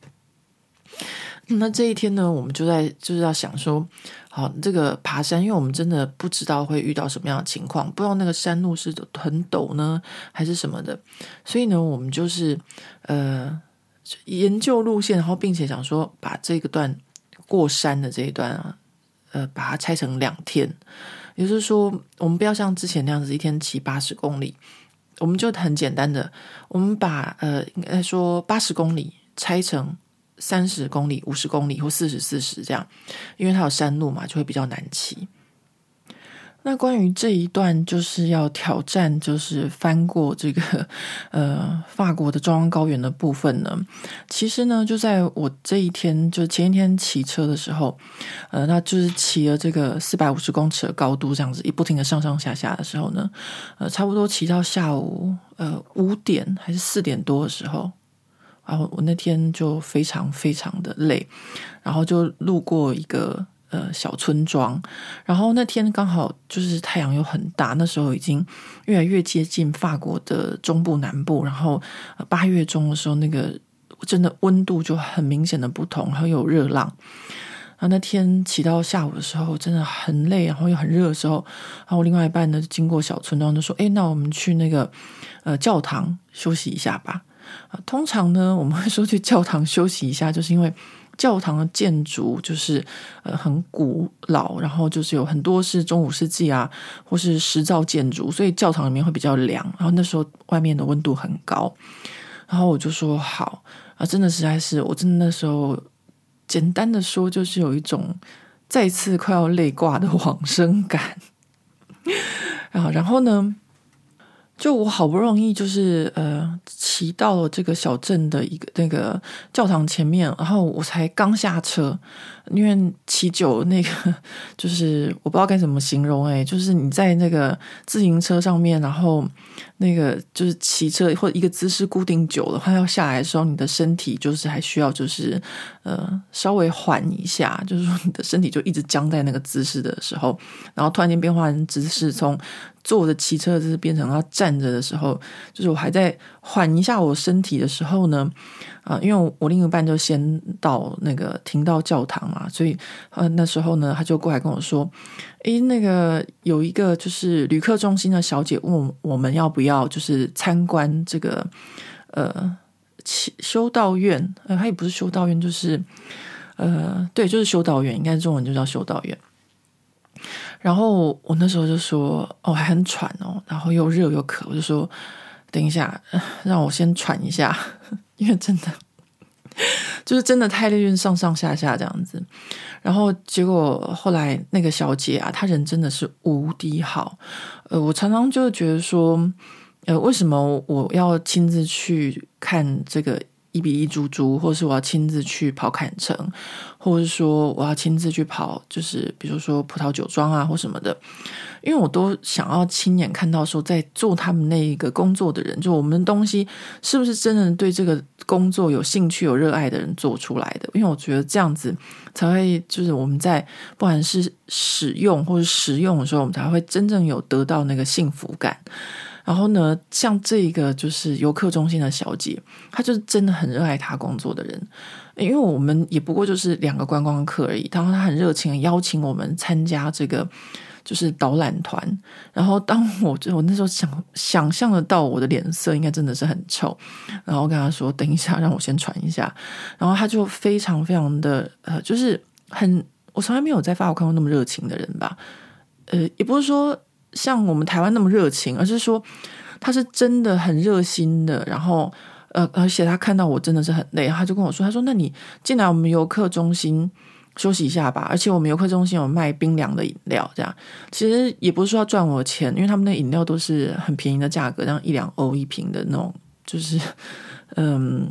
那这一天呢，我们就在就是要想说，好，这个爬山，因为我们真的不知道会遇到什么样的情况，不知道那个山路是很陡呢，还是什么的，所以呢，我们就是呃研究路线，然后并且想说把这个段过山的这一段啊，呃，把它拆成两天，也就是说，我们不要像之前那样子一天骑八十公里，我们就很简单的，我们把呃应该说八十公里拆成。三十公里、五十公里或四十、四十这样，因为它有山路嘛，就会比较难骑。那关于这一段，就是要挑战，就是翻过这个呃法国的中央高原的部分呢。其实呢，就在我这一天，就前一天骑车的时候，呃，那就是骑了这个四百五十公尺的高度，这样子一不停的上上下下的时候呢，呃，差不多骑到下午呃五点还是四点多的时候。然后我那天就非常非常的累，然后就路过一个呃小村庄，然后那天刚好就是太阳又很大，那时候已经越来越接近法国的中部南部，然后八月中的时候，那个真的温度就很明显的不同，然后有热浪。然后那天骑到下午的时候，真的很累，然后又很热的时候，然后我另外一半呢经过小村庄就说：“哎，那我们去那个呃教堂休息一下吧。”通常呢，我们会说去教堂休息一下，就是因为教堂的建筑就是呃很古老，然后就是有很多是中五世纪啊，或是石造建筑，所以教堂里面会比较凉。然后那时候外面的温度很高，然后我就说好啊，真的实在是，我真的那时候简单的说，就是有一种再次快要累挂的往生感。啊，然后呢？就我好不容易就是呃骑到了这个小镇的一个那个教堂前面，然后我才刚下车，因为骑久那个就是我不知道该怎么形容哎，就是你在那个自行车上面，然后那个就是骑车或者一个姿势固定久了，它要下来的时候，你的身体就是还需要就是呃稍微缓一下，就是说你的身体就一直僵在那个姿势的时候，然后突然间变换姿势从。坐着骑车，就是变成要站着的时候，就是我还在缓一下我身体的时候呢，啊，因为我另一半就先到那个停到教堂嘛，所以呃那时候呢，他就过来跟我说，诶，那个有一个就是旅客中心的小姐问我们要不要就是参观这个呃修道院，呃，他也不是修道院，就是呃，对，就是修道院，应该中文就叫修道院。然后我那时候就说，哦，还很喘哦，然后又热又渴，我就说，等一下，让我先喘一下，因为真的就是真的太累，运上上下下这样子。然后结果后来那个小姐啊，她人真的是无敌好。呃，我常常就觉得说，呃，为什么我要亲自去看这个？一比一猪猪，或是我要亲自去跑坎城，或者是说我要亲自去跑，就是比如说葡萄酒庄啊或什么的，因为我都想要亲眼看到说在做他们那一个工作的人，就我们的东西是不是真的对这个工作有兴趣、有热爱的人做出来的？因为我觉得这样子才会，就是我们在不管是使用或者实用的时候，我们才会真正有得到那个幸福感。然后呢，像这一个就是游客中心的小姐，她就是真的很热爱她工作的人。因为我们也不过就是两个观光客而已，然后她很热情邀请我们参加这个就是导览团。然后当我就我那时候想想象得到我的脸色应该真的是很臭，然后跟她说等一下，让我先传一下。然后她就非常非常的呃，就是很我从来没有在法国看过那么热情的人吧。呃，也不是说。像我们台湾那么热情，而是说他是真的很热心的。然后，呃，而且他看到我真的是很累，他就跟我说：“他说，那你进来我们游客中心休息一下吧。而且我们游客中心有卖冰凉的饮料，这样其实也不是说要赚我钱，因为他们的饮料都是很便宜的价格，这样一两欧一瓶的那种，就是嗯，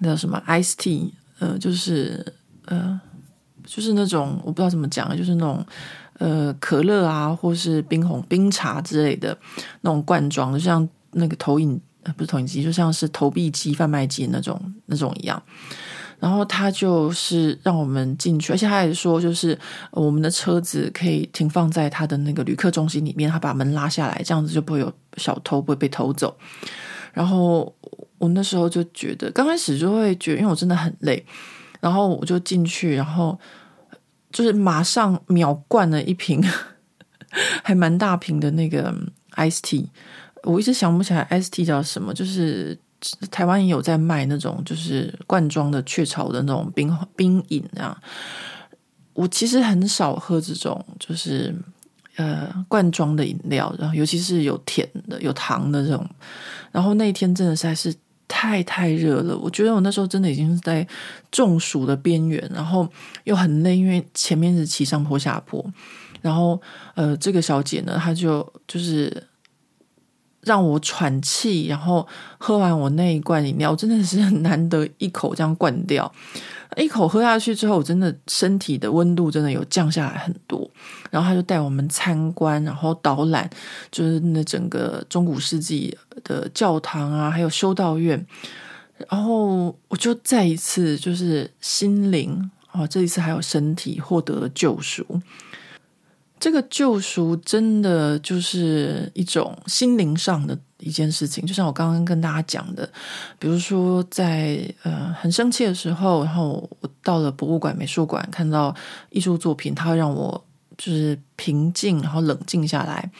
那叫什么 ice tea，呃，就是呃，就是那种我不知道怎么讲，就是那种。”呃，可乐啊，或是冰红冰茶之类的那种罐装，就像那个投影，不是投影机，就像是投币机、贩卖机那种那种一样。然后他就是让我们进去，而且他还说，就是我们的车子可以停放在他的那个旅客中心里面，他把门拉下来，这样子就不会有小偷，不会被偷走。然后我那时候就觉得，刚开始就会觉得，因为我真的很累，然后我就进去，然后。就是马上秒灌了一瓶，还蛮大瓶的那个 ice tea，我一直想不起来 ice tea 叫什么。就是台湾也有在卖那种，就是罐装的雀巢的那种冰冰饮啊。我其实很少喝这种，就是呃罐装的饮料，然后尤其是有甜的、有糖的这种。然后那一天真的是还是。太太热了，我觉得我那时候真的已经是在中暑的边缘，然后又很累，因为前面是骑上坡下坡，然后呃，这个小姐呢，她就就是让我喘气，然后喝完我那一罐饮料，真的是很难得一口这样灌掉。一口喝下去之后，我真的身体的温度真的有降下来很多。然后他就带我们参观，然后导览，就是那整个中古世纪的教堂啊，还有修道院。然后我就再一次就是心灵啊，这一次还有身体获得了救赎。这个救赎真的就是一种心灵上的一件事情，就像我刚刚跟大家讲的，比如说在呃很生气的时候，然后我到了博物馆、美术馆，看到艺术作品，它会让我就是平静，然后冷静下来。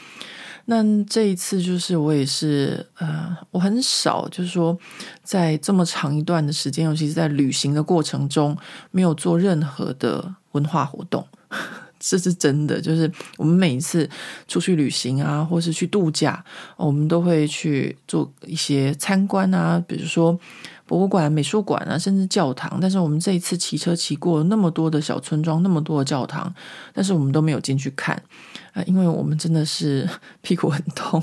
那这一次就是我也是呃，我很少就是说在这么长一段的时间，尤其是在旅行的过程中，没有做任何的文化活动。这是真的，就是我们每一次出去旅行啊，或是去度假，我们都会去做一些参观啊，比如说博物馆、美术馆啊，甚至教堂。但是我们这一次骑车骑过那么多的小村庄，那么多的教堂，但是我们都没有进去看啊，因为我们真的是 屁股很痛，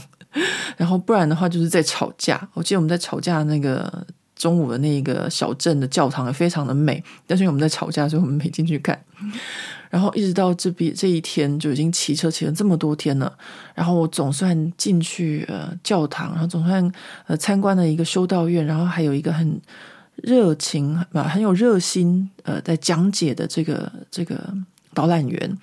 然后不然的话就是在吵架。我记得我们在吵架那个中午的那个小镇的教堂也非常的美，但是因为我们在吵架，所以我们没进去看。然后一直到这边这一天就已经骑车骑了这么多天了，然后我总算进去呃教堂，然后总算呃参观了一个修道院，然后还有一个很热情啊很有热心呃在讲解的这个这个。导览员，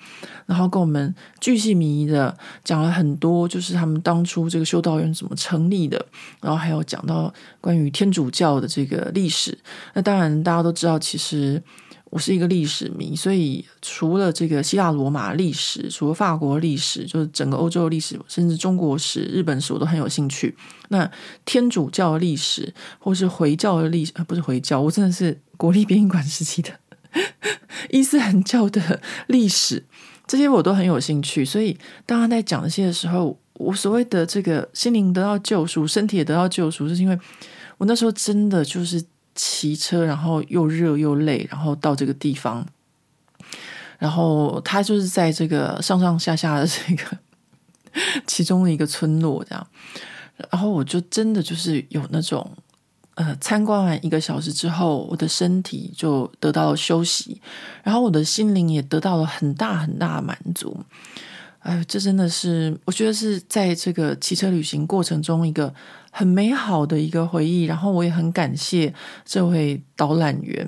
然后跟我们巨细靡遗的讲了很多，就是他们当初这个修道院怎么成立的，然后还有讲到关于天主教的这个历史。那当然大家都知道，其实我是一个历史迷，所以除了这个希腊罗马历史，除了法国历史，就是整个欧洲历史，甚至中国史、日本史，我都很有兴趣。那天主教的历史，或是回教的历史，呃，不是回教，我真的是国立编译馆时期的。伊斯兰教的历史，这些我都很有兴趣。所以，当他在讲这些的时候，我所谓的这个心灵得到救赎，身体也得到救赎，是因为我那时候真的就是骑车，然后又热又累，然后到这个地方，然后他就是在这个上上下下的这个其中的一个村落，这样，然后我就真的就是有那种。呃，参观完一个小时之后，我的身体就得到了休息，然后我的心灵也得到了很大很大的满足。哎，这真的是我觉得是在这个骑车旅行过程中一个很美好的一个回忆。然后我也很感谢这位导览员，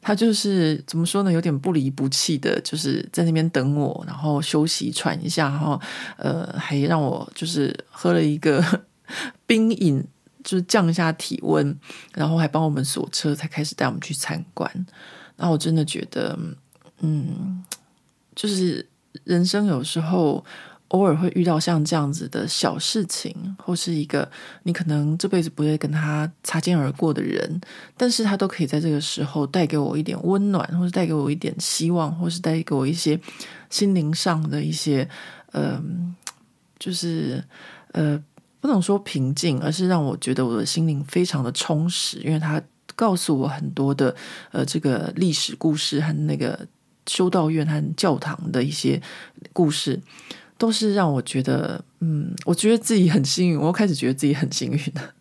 他就是怎么说呢，有点不离不弃的，就是在那边等我，然后休息喘一下，然后呃，还让我就是喝了一个 冰饮。就是降一下体温，然后还帮我们锁车，才开始带我们去参观。那我真的觉得，嗯，就是人生有时候偶尔会遇到像这样子的小事情，或是一个你可能这辈子不会跟他擦肩而过的人，但是他都可以在这个时候带给我一点温暖，或是带给我一点希望，或是带给我一些心灵上的一些，嗯、就是呃。不能说平静，而是让我觉得我的心灵非常的充实，因为他告诉我很多的呃这个历史故事和那个修道院和教堂的一些故事，都是让我觉得嗯，我觉得自己很幸运，我又开始觉得自己很幸运了。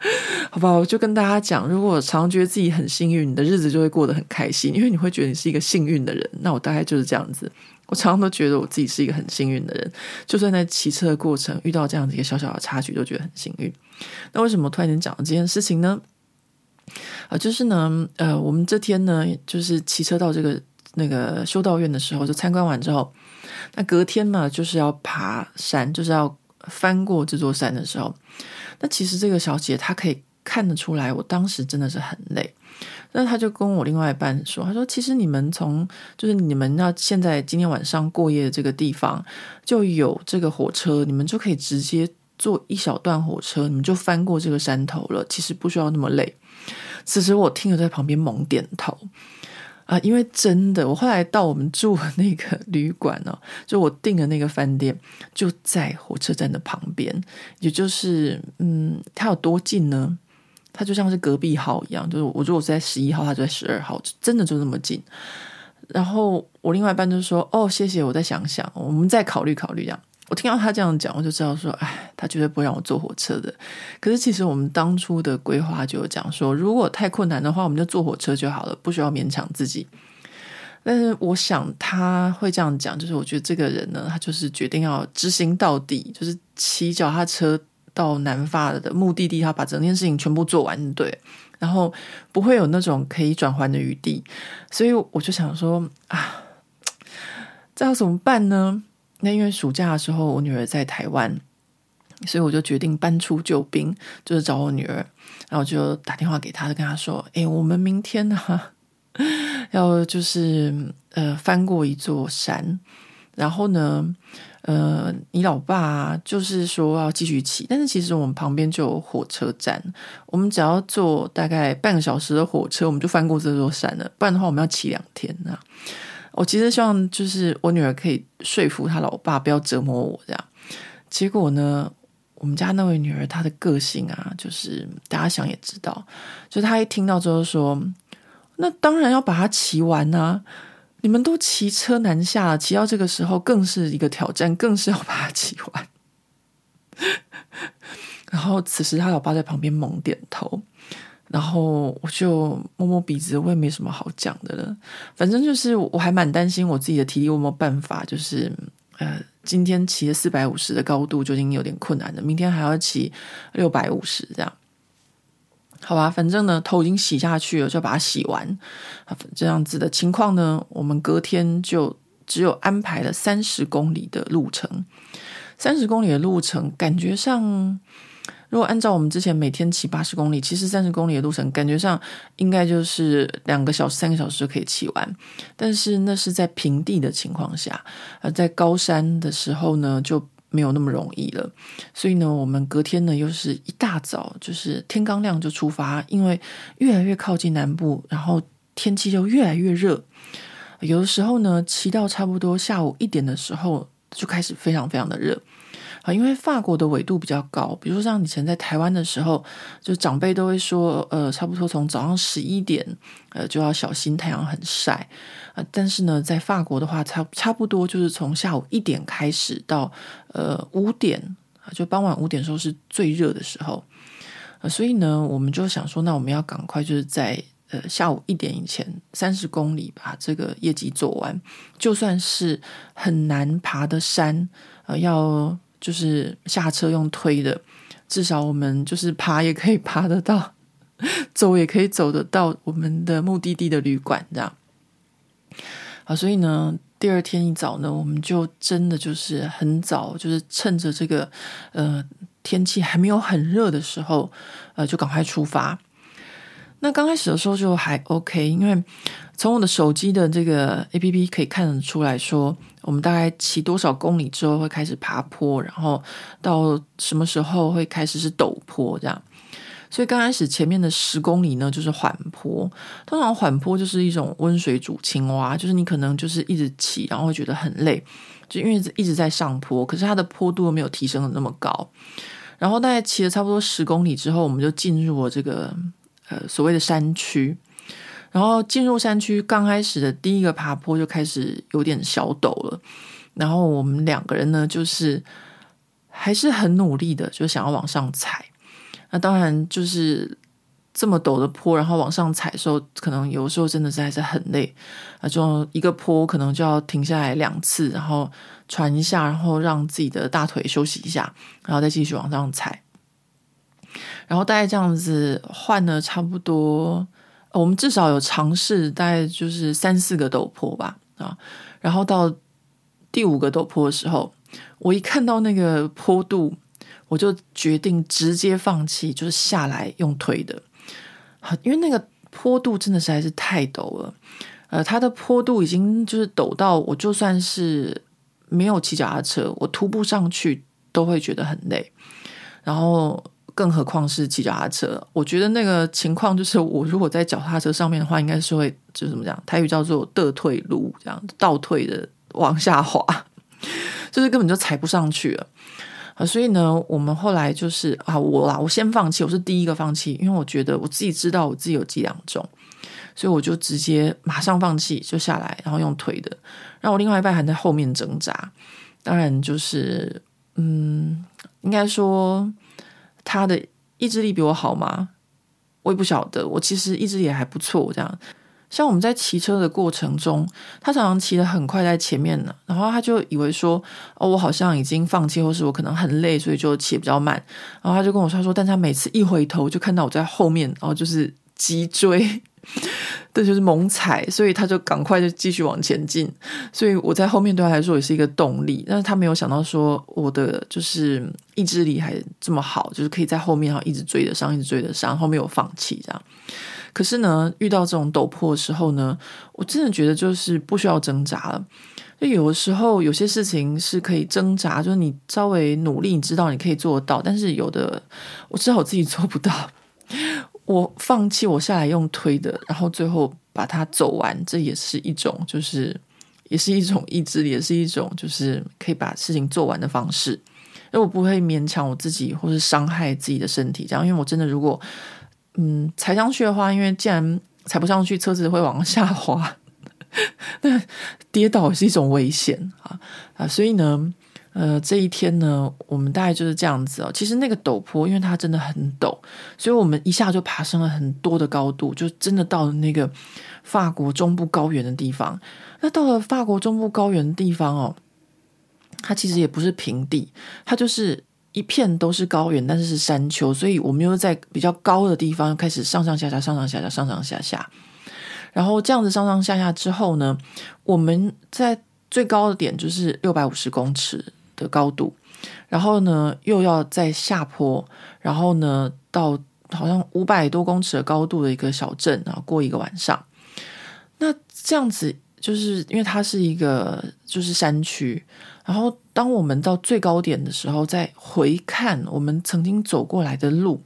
好吧，我就跟大家讲，如果我常觉得自己很幸运，你的日子就会过得很开心，因为你会觉得你是一个幸运的人。那我大概就是这样子。我常常都觉得我自己是一个很幸运的人，就算在骑车的过程遇到这样子一个小小的插曲，都觉得很幸运。那为什么突然间讲到这件事情呢？啊、就是呢，呃，我们这天呢，就是骑车到这个那个修道院的时候，就参观完之后，那隔天嘛，就是要爬山，就是要翻过这座山的时候，那其实这个小姐她可以看得出来，我当时真的是很累。那她就跟我另外一半说：“她说，其实你们从就是你们那现在今天晚上过夜的这个地方就有这个火车，你们就可以直接坐一小段火车，你们就翻过这个山头了。其实不需要那么累。”此时我听了在旁边猛点头啊，因为真的，我后来到我们住的那个旅馆呢，就我订的那个饭店就在火车站的旁边，也就是嗯，它有多近呢？他就像是隔壁号一样，就是我如果是在十一号，他就在十二号，真的就那么近。然后我另外一半就说：“哦，谢谢，我再想想，我们再考虑考虑。”这样，我听到他这样讲，我就知道说：“哎，他绝对不会让我坐火车的。”可是其实我们当初的规划就有讲说，如果太困难的话，我们就坐火车就好了，不需要勉强自己。但是我想他会这样讲，就是我觉得这个人呢，他就是决定要执行到底，就是骑脚踏车。到南法的目的地，他把整件事情全部做完，对，然后不会有那种可以转圜的余地，所以我就想说啊，这要怎么办呢？那因为暑假的时候，我女儿在台湾，所以我就决定搬出救兵，就是找我女儿，然后就打电话给她，就跟她说：“哎，我们明天呢，要就是呃翻过一座山，然后呢。”呃，你老爸就是说要继续骑，但是其实我们旁边就有火车站，我们只要坐大概半个小时的火车，我们就翻过这座山了。不然的话，我们要骑两天啊。我其实希望就是我女儿可以说服她老爸不要折磨我这样。结果呢，我们家那位女儿她的个性啊，就是大家想也知道，就她一听到之后说，那当然要把它骑完啊。你们都骑车南下了，骑到这个时候更是一个挑战，更是要把它骑完。然后此时他老爸在旁边猛点头，然后我就摸摸鼻子，我也没什么好讲的了。反正就是我还蛮担心我自己的体力有没有办法，就是呃，今天骑了四百五十的高度就已经有点困难了，明天还要骑六百五十这样。好吧，反正呢，头已经洗下去了，就把它洗完。这样子的情况呢，我们隔天就只有安排了三十公里的路程。三十公里的路程，感觉上。如果按照我们之前每天骑八十公里，其实三十公里的路程，感觉上应该就是两个小时、三个小时就可以骑完。但是那是在平地的情况下，而在高山的时候呢，就没有那么容易了。所以呢，我们隔天呢又是一大早，就是天刚亮就出发，因为越来越靠近南部，然后天气就越来越热。有的时候呢，骑到差不多下午一点的时候，就开始非常非常的热。因为法国的纬度比较高，比如说像以前在台湾的时候，就长辈都会说，呃，差不多从早上十一点，呃，就要小心太阳很晒，啊、但是呢，在法国的话，差差不多就是从下午一点开始到呃五点啊，就傍晚五点的时候是最热的时候，呃，所以呢，我们就想说，那我们要赶快就是在呃下午一点以前三十公里把这个业绩做完，就算是很难爬的山，呃，要。就是下车用推的，至少我们就是爬也可以爬得到，走也可以走得到我们的目的地的旅馆，这样。啊，所以呢，第二天一早呢，我们就真的就是很早，就是趁着这个呃天气还没有很热的时候，呃，就赶快出发。那刚开始的时候就还 OK，因为从我的手机的这个 APP 可以看得出来说，我们大概骑多少公里之后会开始爬坡，然后到什么时候会开始是陡坡这样。所以刚开始前面的十公里呢，就是缓坡。通常缓坡就是一种温水煮青蛙，就是你可能就是一直骑，然后会觉得很累，就因为一直在上坡，可是它的坡度没有提升的那么高。然后大概骑了差不多十公里之后，我们就进入了这个。呃，所谓的山区，然后进入山区，刚开始的第一个爬坡就开始有点小抖了。然后我们两个人呢，就是还是很努力的，就想要往上踩。那当然就是这么陡的坡，然后往上踩的时候，可能有时候真的是还是很累。啊，就一个坡可能就要停下来两次，然后喘一下，然后让自己的大腿休息一下，然后再继续往上踩。然后大概这样子换了差不多，我们至少有尝试大概就是三四个陡坡吧啊。然后到第五个陡坡的时候，我一看到那个坡度，我就决定直接放弃，就是下来用推的。因为那个坡度真的实在是太陡了，呃，它的坡度已经就是陡到我就算是没有骑脚踏车，我徒步上去都会觉得很累，然后。更何况是骑脚踏车，我觉得那个情况就是，我如果在脚踏车上面的话，应该是会就怎么讲？台语叫做倒退路，这样倒退的往下滑，就是根本就踩不上去了啊！所以呢，我们后来就是啊，我啦，我先放弃，我是第一个放弃，因为我觉得我自己知道我自己有几两重，所以我就直接马上放弃，就下来，然后用腿的。然后我另外一半还在后面挣扎，当然就是嗯，应该说。他的意志力比我好吗？我也不晓得。我其实意志力也还不错。这样，像我们在骑车的过程中，他常常骑得很快在前面呢，然后他就以为说，哦，我好像已经放弃，或是我可能很累，所以就骑比较慢。然后他就跟我说，他说，但他每次一回头就看到我在后面，然后就是急追。这就是猛踩，所以他就赶快就继续往前进。所以我在后面对他来说也是一个动力，但是他没有想到说我的就是意志力还这么好，就是可以在后面然后一直追得上，一直追得上，后面有放弃这样。可是呢，遇到这种陡坡的时候呢，我真的觉得就是不需要挣扎了。就有的时候有些事情是可以挣扎，就是你稍微努力，你知道你可以做得到，但是有的我知道我自己做不到。我放弃，我下来用推的，然后最后把它走完，这也是一种，就是也是一种意志力，也是一种，就是可以把事情做完的方式。因为我不会勉强我自己，或是伤害自己的身体，这样。因为我真的如果嗯踩上去的话，因为既然踩不上去，车子会往下滑，那跌倒也是一种危险啊啊！所以呢。呃，这一天呢，我们大概就是这样子哦。其实那个陡坡，因为它真的很陡，所以我们一下就爬升了很多的高度，就真的到了那个法国中部高原的地方。那到了法国中部高原的地方哦，它其实也不是平地，它就是一片都是高原，但是是山丘，所以我们又在比较高的地方开始上上下下、上上下下、上上下下。然后这样子上上下下之后呢，我们在最高的点就是六百五十公尺。的高度，然后呢，又要再下坡，然后呢，到好像五百多公尺的高度的一个小镇啊，过一个晚上。那这样子，就是因为它是一个就是山区，然后当我们到最高点的时候，再回看我们曾经走过来的路，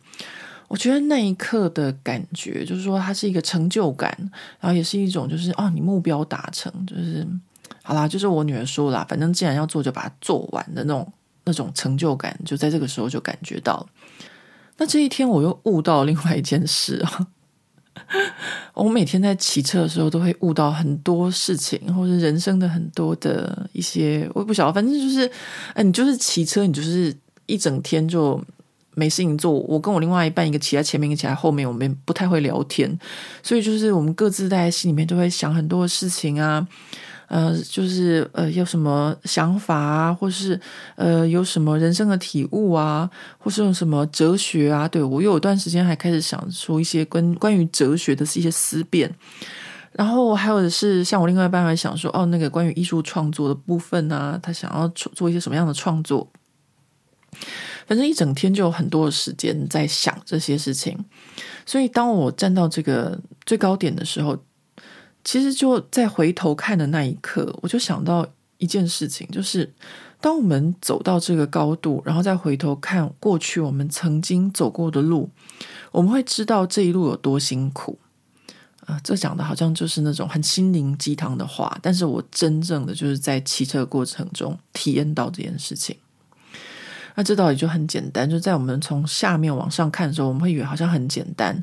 我觉得那一刻的感觉，就是说它是一个成就感，然后也是一种就是哦，你目标达成，就是。好啦，就是我女儿说啦，反正既然要做，就把它做完的那种那种成就感，就在这个时候就感觉到。那这一天我又悟到另外一件事啊，我每天在骑车的时候都会悟到很多事情，或者人生的很多的一些，我也不晓得，反正就是，哎，你就是骑车，你就是一整天就没事情做。我跟我另外一半，一个骑在前面，一个骑在后面，我们不太会聊天，所以就是我们各自在心里面就会想很多事情啊。呃，就是呃，有什么想法啊，或是呃，有什么人生的体悟啊，或是有什么哲学啊？对，我有段时间还开始想说一些关关于哲学的一些思辨，然后还有的是像我另外一半还想说，哦，那个关于艺术创作的部分啊，他想要做一些什么样的创作？反正一整天就有很多的时间在想这些事情，所以当我站到这个最高点的时候。其实就在回头看的那一刻，我就想到一件事情，就是当我们走到这个高度，然后再回头看过去我们曾经走过的路，我们会知道这一路有多辛苦。啊、这讲的好像就是那种很心灵鸡汤的话，但是我真正的就是在骑车过程中体验到这件事情。那这道理就很简单，就在我们从下面往上看的时候，我们会以为好像很简单，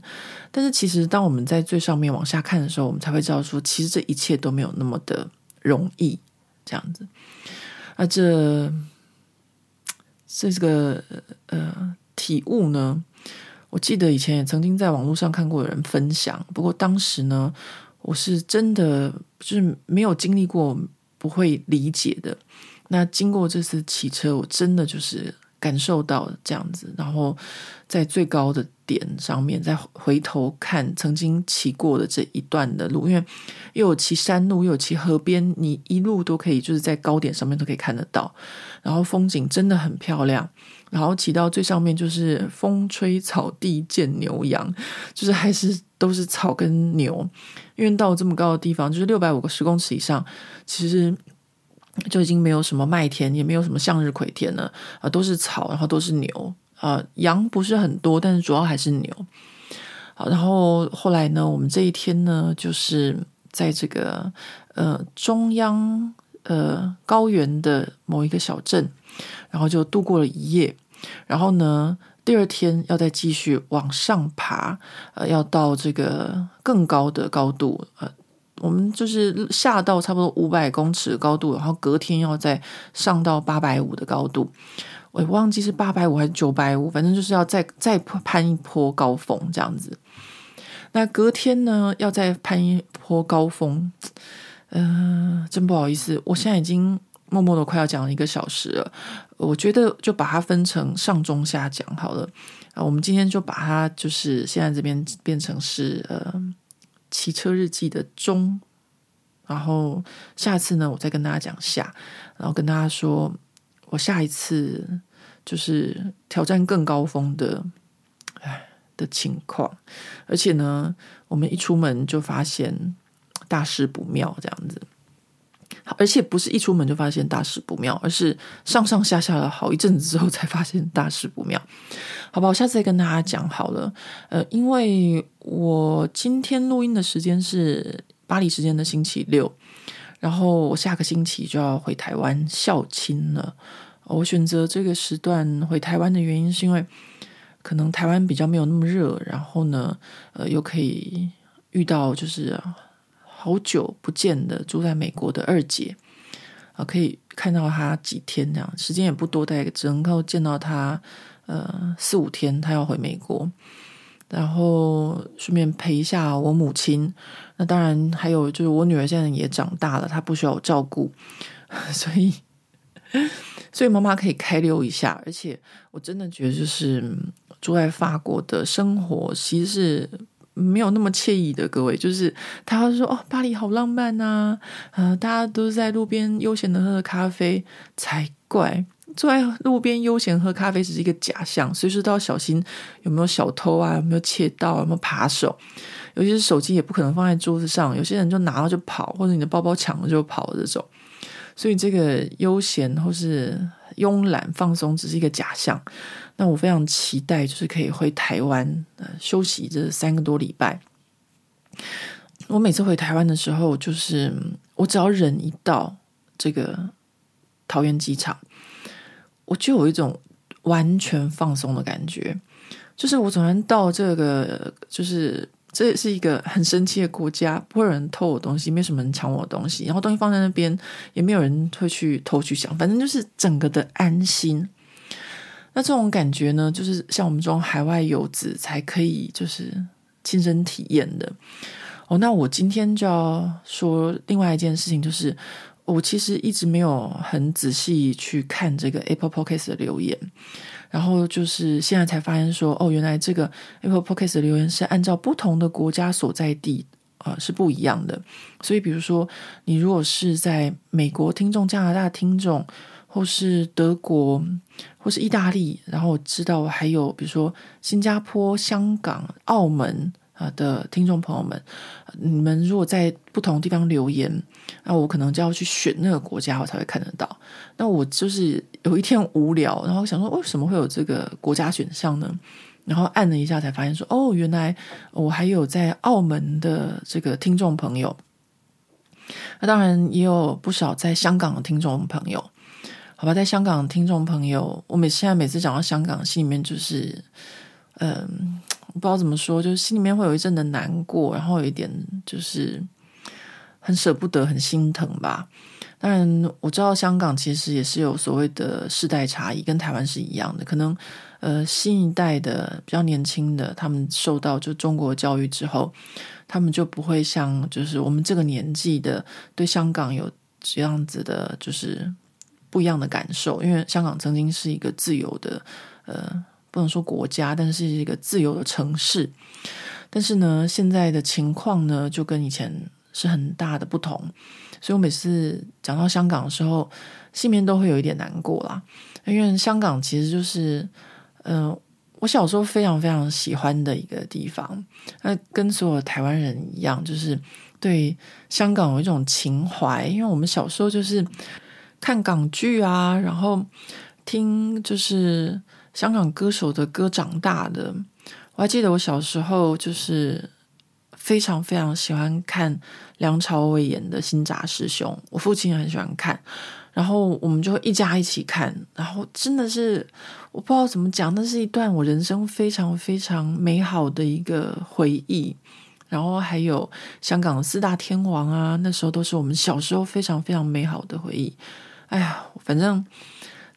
但是其实当我们在最上面往下看的时候，我们才会知道说，其实这一切都没有那么的容易，这样子。啊，这这个呃体悟呢，我记得以前也曾经在网络上看过有人分享，不过当时呢，我是真的就是没有经历过，不会理解的。那经过这次骑车，我真的就是感受到这样子，然后在最高的点上面，再回头看曾经骑过的这一段的路，因为又有骑山路，又有骑河边，你一路都可以就是在高点上面都可以看得到，然后风景真的很漂亮，然后骑到最上面就是风吹草低见牛羊，就是还是都是草跟牛，因为到这么高的地方，就是六百五十公尺以上，其实。就已经没有什么麦田，也没有什么向日葵田了啊、都是草，然后都是牛啊、羊不是很多，但是主要还是牛。好，然后后来呢，我们这一天呢，就是在这个呃中央呃高原的某一个小镇，然后就度过了一夜。然后呢，第二天要再继续往上爬，呃，要到这个更高的高度，呃。我们就是下到差不多五百公尺的高度，然后隔天要再上到八百五的高度，我也忘记是八百五还是九百五，反正就是要再再攀一波高峰这样子。那隔天呢，要再攀一波高峰，嗯、真不好意思，我现在已经默默的快要讲了一个小时了，我觉得就把它分成上中下讲好了啊。我们今天就把它就是现在这边变成是呃。骑车日记的中，然后下次呢，我再跟大家讲下，然后跟大家说，我下一次就是挑战更高峰的，哎的情况，而且呢，我们一出门就发现大事不妙，这样子。而且不是一出门就发现大事不妙，而是上上下下了好一阵子之后才发现大事不妙。好吧，我下次再跟大家讲好了。呃，因为我今天录音的时间是巴黎时间的星期六，然后我下个星期就要回台湾孝亲了。我选择这个时段回台湾的原因，是因为可能台湾比较没有那么热，然后呢，呃，又可以遇到就是。好久不见的住在美国的二姐啊，可以看到他几天这样，时间也不多，大概只能够见到他呃四五天，他要回美国，然后顺便陪一下我母亲。那当然还有就是我女儿现在也长大了，她不需要我照顾，所以 所以妈妈可以开溜一下。而且我真的觉得，就是住在法国的生活其实是。没有那么惬意的，各位，就是他说哦，巴黎好浪漫呐，啊，呃，大家都在路边悠闲的喝着咖啡，才怪！坐在路边悠闲喝咖啡只是一个假象，随时都要小心有没有小偷啊，有没有窃盗，有没有扒手，尤其是手机也不可能放在桌子上，有些人就拿了就跑，或者你的包包抢了就跑这种，所以这个悠闲或是慵懒放松只是一个假象。那我非常期待，就是可以回台湾呃休息这三个多礼拜。我每次回台湾的时候，就是我只要人一到这个桃园机场，我就有一种完全放松的感觉。就是我总然到这个，就是这是一个很神奇的国家，不会有人偷我东西，没什么人抢我东西，然后东西放在那边，也没有人会去偷去抢，反正就是整个的安心。那这种感觉呢，就是像我们这种海外游子才可以就是亲身体验的哦。那我今天就要说另外一件事情，就是我其实一直没有很仔细去看这个 Apple Podcast 的留言，然后就是现在才发现说，哦，原来这个 Apple Podcast 的留言是按照不同的国家所在地啊，是不一样的。所以，比如说你如果是在美国听众、加拿大听众。或是德国，或是意大利，然后我知道还有比如说新加坡、香港、澳门啊的听众朋友们，你们如果在不同地方留言，那我可能就要去选那个国家，我才会看得到。那我就是有一天无聊，然后想说为什么会有这个国家选项呢？然后按了一下，才发现说哦，原来我还有在澳门的这个听众朋友。那当然也有不少在香港的听众朋友。好吧，在香港的听众朋友，我每现在每次讲到香港，心里面就是，嗯，不知道怎么说，就是心里面会有一阵的难过，然后有一点就是很舍不得，很心疼吧。当然，我知道香港其实也是有所谓的世代差异，跟台湾是一样的。可能呃，新一代的比较年轻的，他们受到就中国教育之后，他们就不会像就是我们这个年纪的对香港有这样子的，就是。不一样的感受，因为香港曾经是一个自由的，呃，不能说国家，但是一个自由的城市。但是呢，现在的情况呢，就跟以前是很大的不同。所以我每次讲到香港的时候，心里面都会有一点难过啦。因为香港其实就是，嗯、呃，我小时候非常非常喜欢的一个地方。那跟所有台湾人一样，就是对香港有一种情怀，因为我们小时候就是。看港剧啊，然后听就是香港歌手的歌长大的。我还记得我小时候就是非常非常喜欢看梁朝伟演的《新扎师兄》，我父亲也很喜欢看，然后我们就一家一起看，然后真的是我不知道怎么讲，那是一段我人生非常非常美好的一个回忆。然后还有香港四大天王啊，那时候都是我们小时候非常非常美好的回忆。哎呀，反正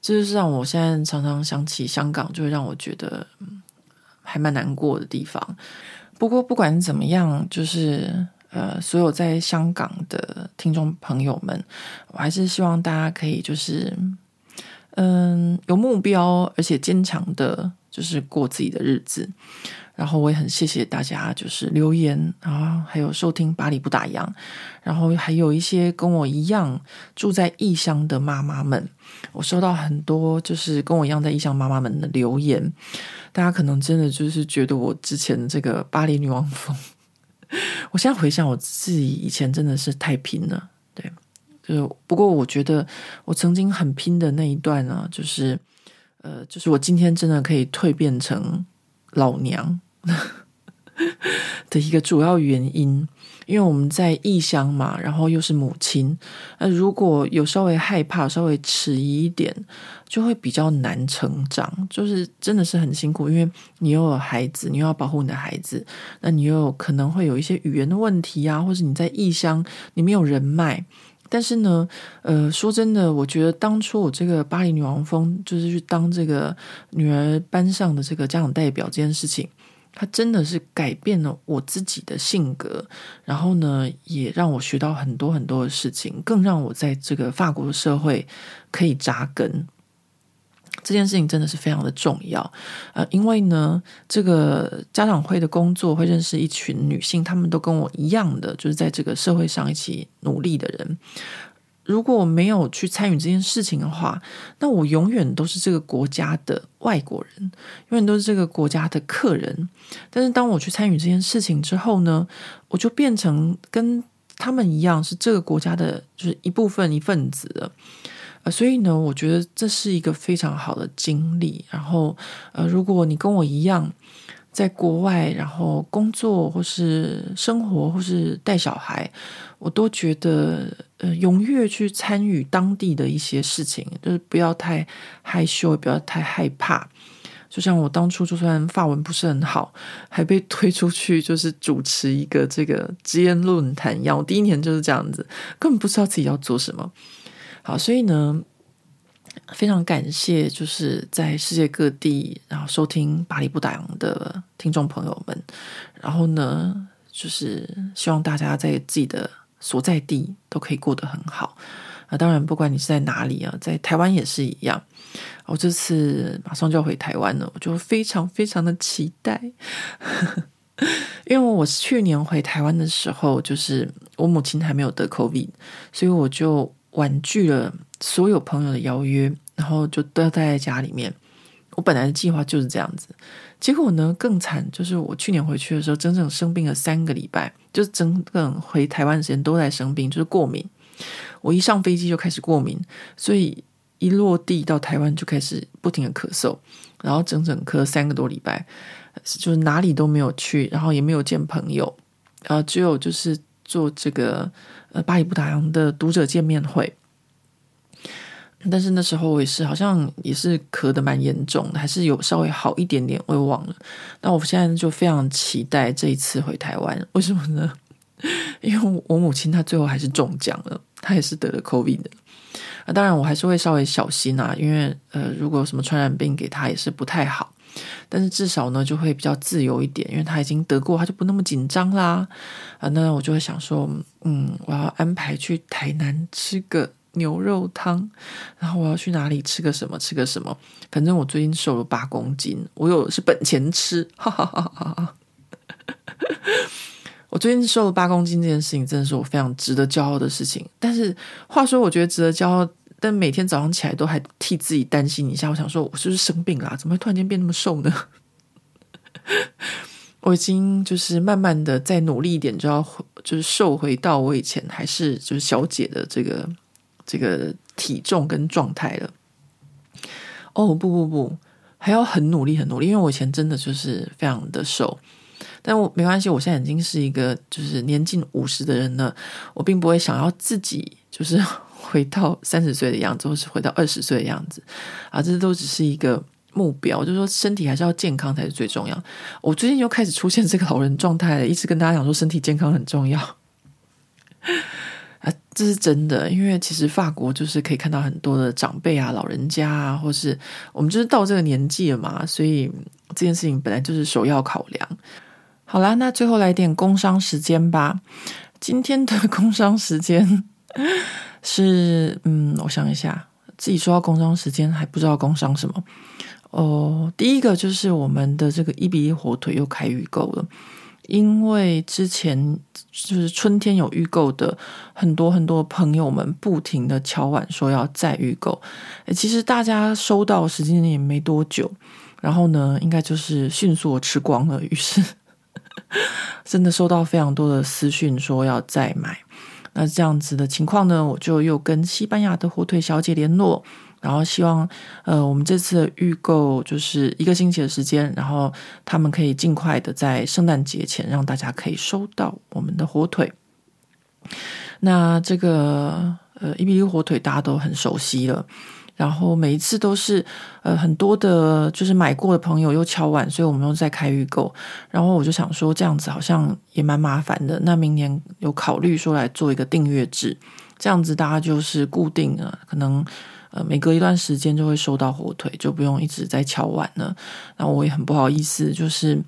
这就是让我现在常常想起香港，就会让我觉得还蛮难过的地方。不过不管怎么样，就是呃，所有在香港的听众朋友们，我还是希望大家可以就是嗯，有目标，而且坚强的，就是过自己的日子。然后我也很谢谢大家，就是留言啊，还有收听巴黎不打烊，然后还有一些跟我一样住在异乡的妈妈们，我收到很多就是跟我一样在异乡妈妈们的留言，大家可能真的就是觉得我之前这个巴黎女王风，我现在回想我自己以前真的是太拼了，对，就不过我觉得我曾经很拼的那一段呢，就是呃，就是我今天真的可以蜕变成。老娘的一个主要原因，因为我们在异乡嘛，然后又是母亲，那如果有稍微害怕、稍微迟疑一点，就会比较难成长，就是真的是很辛苦，因为你又有孩子，你又要保护你的孩子，那你又有可能会有一些语言的问题啊，或者你在异乡，你没有人脉。但是呢，呃，说真的，我觉得当初我这个巴黎女王风就是去当这个女儿班上的这个家长代表这件事情，它真的是改变了我自己的性格，然后呢，也让我学到很多很多的事情，更让我在这个法国社会可以扎根。这件事情真的是非常的重要，呃，因为呢，这个家长会的工作会认识一群女性，她们都跟我一样的，就是在这个社会上一起努力的人。如果我没有去参与这件事情的话，那我永远都是这个国家的外国人，永远都是这个国家的客人。但是当我去参与这件事情之后呢，我就变成跟他们一样，是这个国家的，就是一部分一份子了。呃，所以呢，我觉得这是一个非常好的经历。然后，呃，如果你跟我一样在国外，然后工作或是生活或是带小孩，我都觉得呃，踊跃去参与当地的一些事情，就是不要太害羞，也不要太害怕。就像我当初就算法文不是很好，还被推出去就是主持一个这个职业论坛一样，我第一年就是这样子，根本不知道自己要做什么。好，所以呢，非常感谢，就是在世界各地，然后收听巴黎不打烊的听众朋友们。然后呢，就是希望大家在自己的所在地都可以过得很好啊。当然，不管你是在哪里啊，在台湾也是一样。我这次马上就要回台湾了，我就非常非常的期待，因为我去年回台湾的时候，就是我母亲还没有得 COVID，所以我就。婉拒了所有朋友的邀约，然后就都要待在家里面。我本来的计划就是这样子，结果呢更惨，就是我去年回去的时候，整整生病了三个礼拜，就是整个回台湾的时间都在生病，就是过敏。我一上飞机就开始过敏，所以一落地到台湾就开始不停的咳嗽，然后整整咳三个多礼拜，就是哪里都没有去，然后也没有见朋友，然后只有就是做这个。呃，巴黎不打烊的读者见面会，但是那时候我也是好像也是咳得蛮严重的，还是有稍微好一点点，我也忘了。那我现在就非常期待这一次回台湾，为什么呢？因为我母亲她最后还是中奖了，她也是得了 COVID 的。啊，当然我还是会稍微小心啊，因为呃，如果有什么传染病给她也是不太好。但是至少呢，就会比较自由一点，因为他已经得过，他就不那么紧张啦。啊，那我就会想说，嗯，我要安排去台南吃个牛肉汤，然后我要去哪里吃个什么，吃个什么。反正我最近瘦了八公斤，我有是本钱吃，哈哈哈哈哈。我最近瘦了八公斤这件事情，真的是我非常值得骄傲的事情。但是话说，我觉得值得骄傲。但每天早上起来都还替自己担心一下，我想说，我是不是生病了？怎么会突然间变那么瘦呢？我已经就是慢慢的再努力一点，就要就是瘦回到我以前还是就是小姐的这个这个体重跟状态了。哦，不不不，还要很努力很努力，因为我以前真的就是非常的瘦。但我没关系，我现在已经是一个就是年近五十的人了，我并不会想要自己就是。回到三十岁的样子，或是回到二十岁的样子，啊，这都只是一个目标。就是说，身体还是要健康才是最重要。我最近又开始出现这个老人状态了，一直跟大家讲说身体健康很重要。啊，这是真的，因为其实法国就是可以看到很多的长辈啊、老人家啊，或是我们就是到这个年纪了嘛，所以这件事情本来就是首要考量。好啦，那最后来点工商时间吧。今天的工商时间。是，嗯，我想一下，自己说到工商时间还不知道工商什么哦。第一个就是我们的这个一比一火腿又开预购了，因为之前就是春天有预购的很多很多朋友们不停的敲碗说要再预购，其实大家收到时间也没多久，然后呢，应该就是迅速吃光了，于是 真的收到非常多的私讯说要再买。那这样子的情况呢，我就又跟西班牙的火腿小姐联络，然后希望呃，我们这次的预购就是一个星期的时间，然后他们可以尽快的在圣诞节前让大家可以收到我们的火腿。那这个呃，伊比利火腿大家都很熟悉了。然后每一次都是呃很多的，就是买过的朋友又敲碗，所以我们又在开预购。然后我就想说，这样子好像也蛮麻烦的。那明年有考虑说来做一个订阅制，这样子大家就是固定了，可能呃每隔一段时间就会收到火腿，就不用一直在敲碗了。那我也很不好意思，就是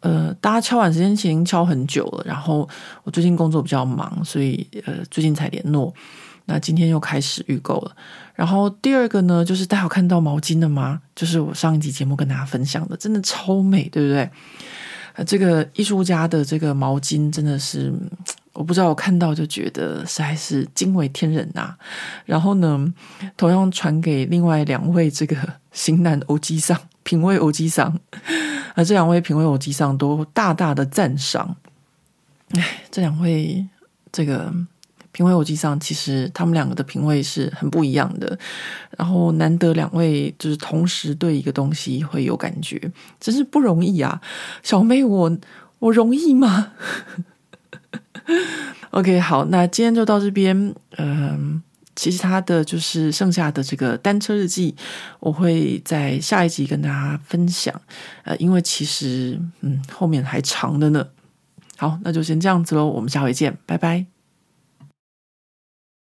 呃大家敲碗时间已经敲很久了，然后我最近工作比较忙，所以呃最近才联络。那今天又开始预购了。然后第二个呢，就是大家有看到毛巾的吗？就是我上一集节目跟大家分享的，真的超美，对不对？这个艺术家的这个毛巾真的是，我不知道，我看到就觉得实在是惊为天人呐、然后呢，同样传给另外两位这个型男欧吉桑、品味欧吉桑，啊，这两位品味欧吉桑都大大的赞赏。哎，这两位这个。品味欧吉桑，其实他们两个的品味是很不一样的。然后难得两位就是同时对一个东西会有感觉，真是不容易啊！小妹我，我容易吗？OK，好，那今天就到这边。嗯、其实他的就是剩下的这个单车日记，我会在下一集跟大家分享。呃，因为其实嗯后面还长的呢。好，那就先这样子喽，我们下回见，拜拜。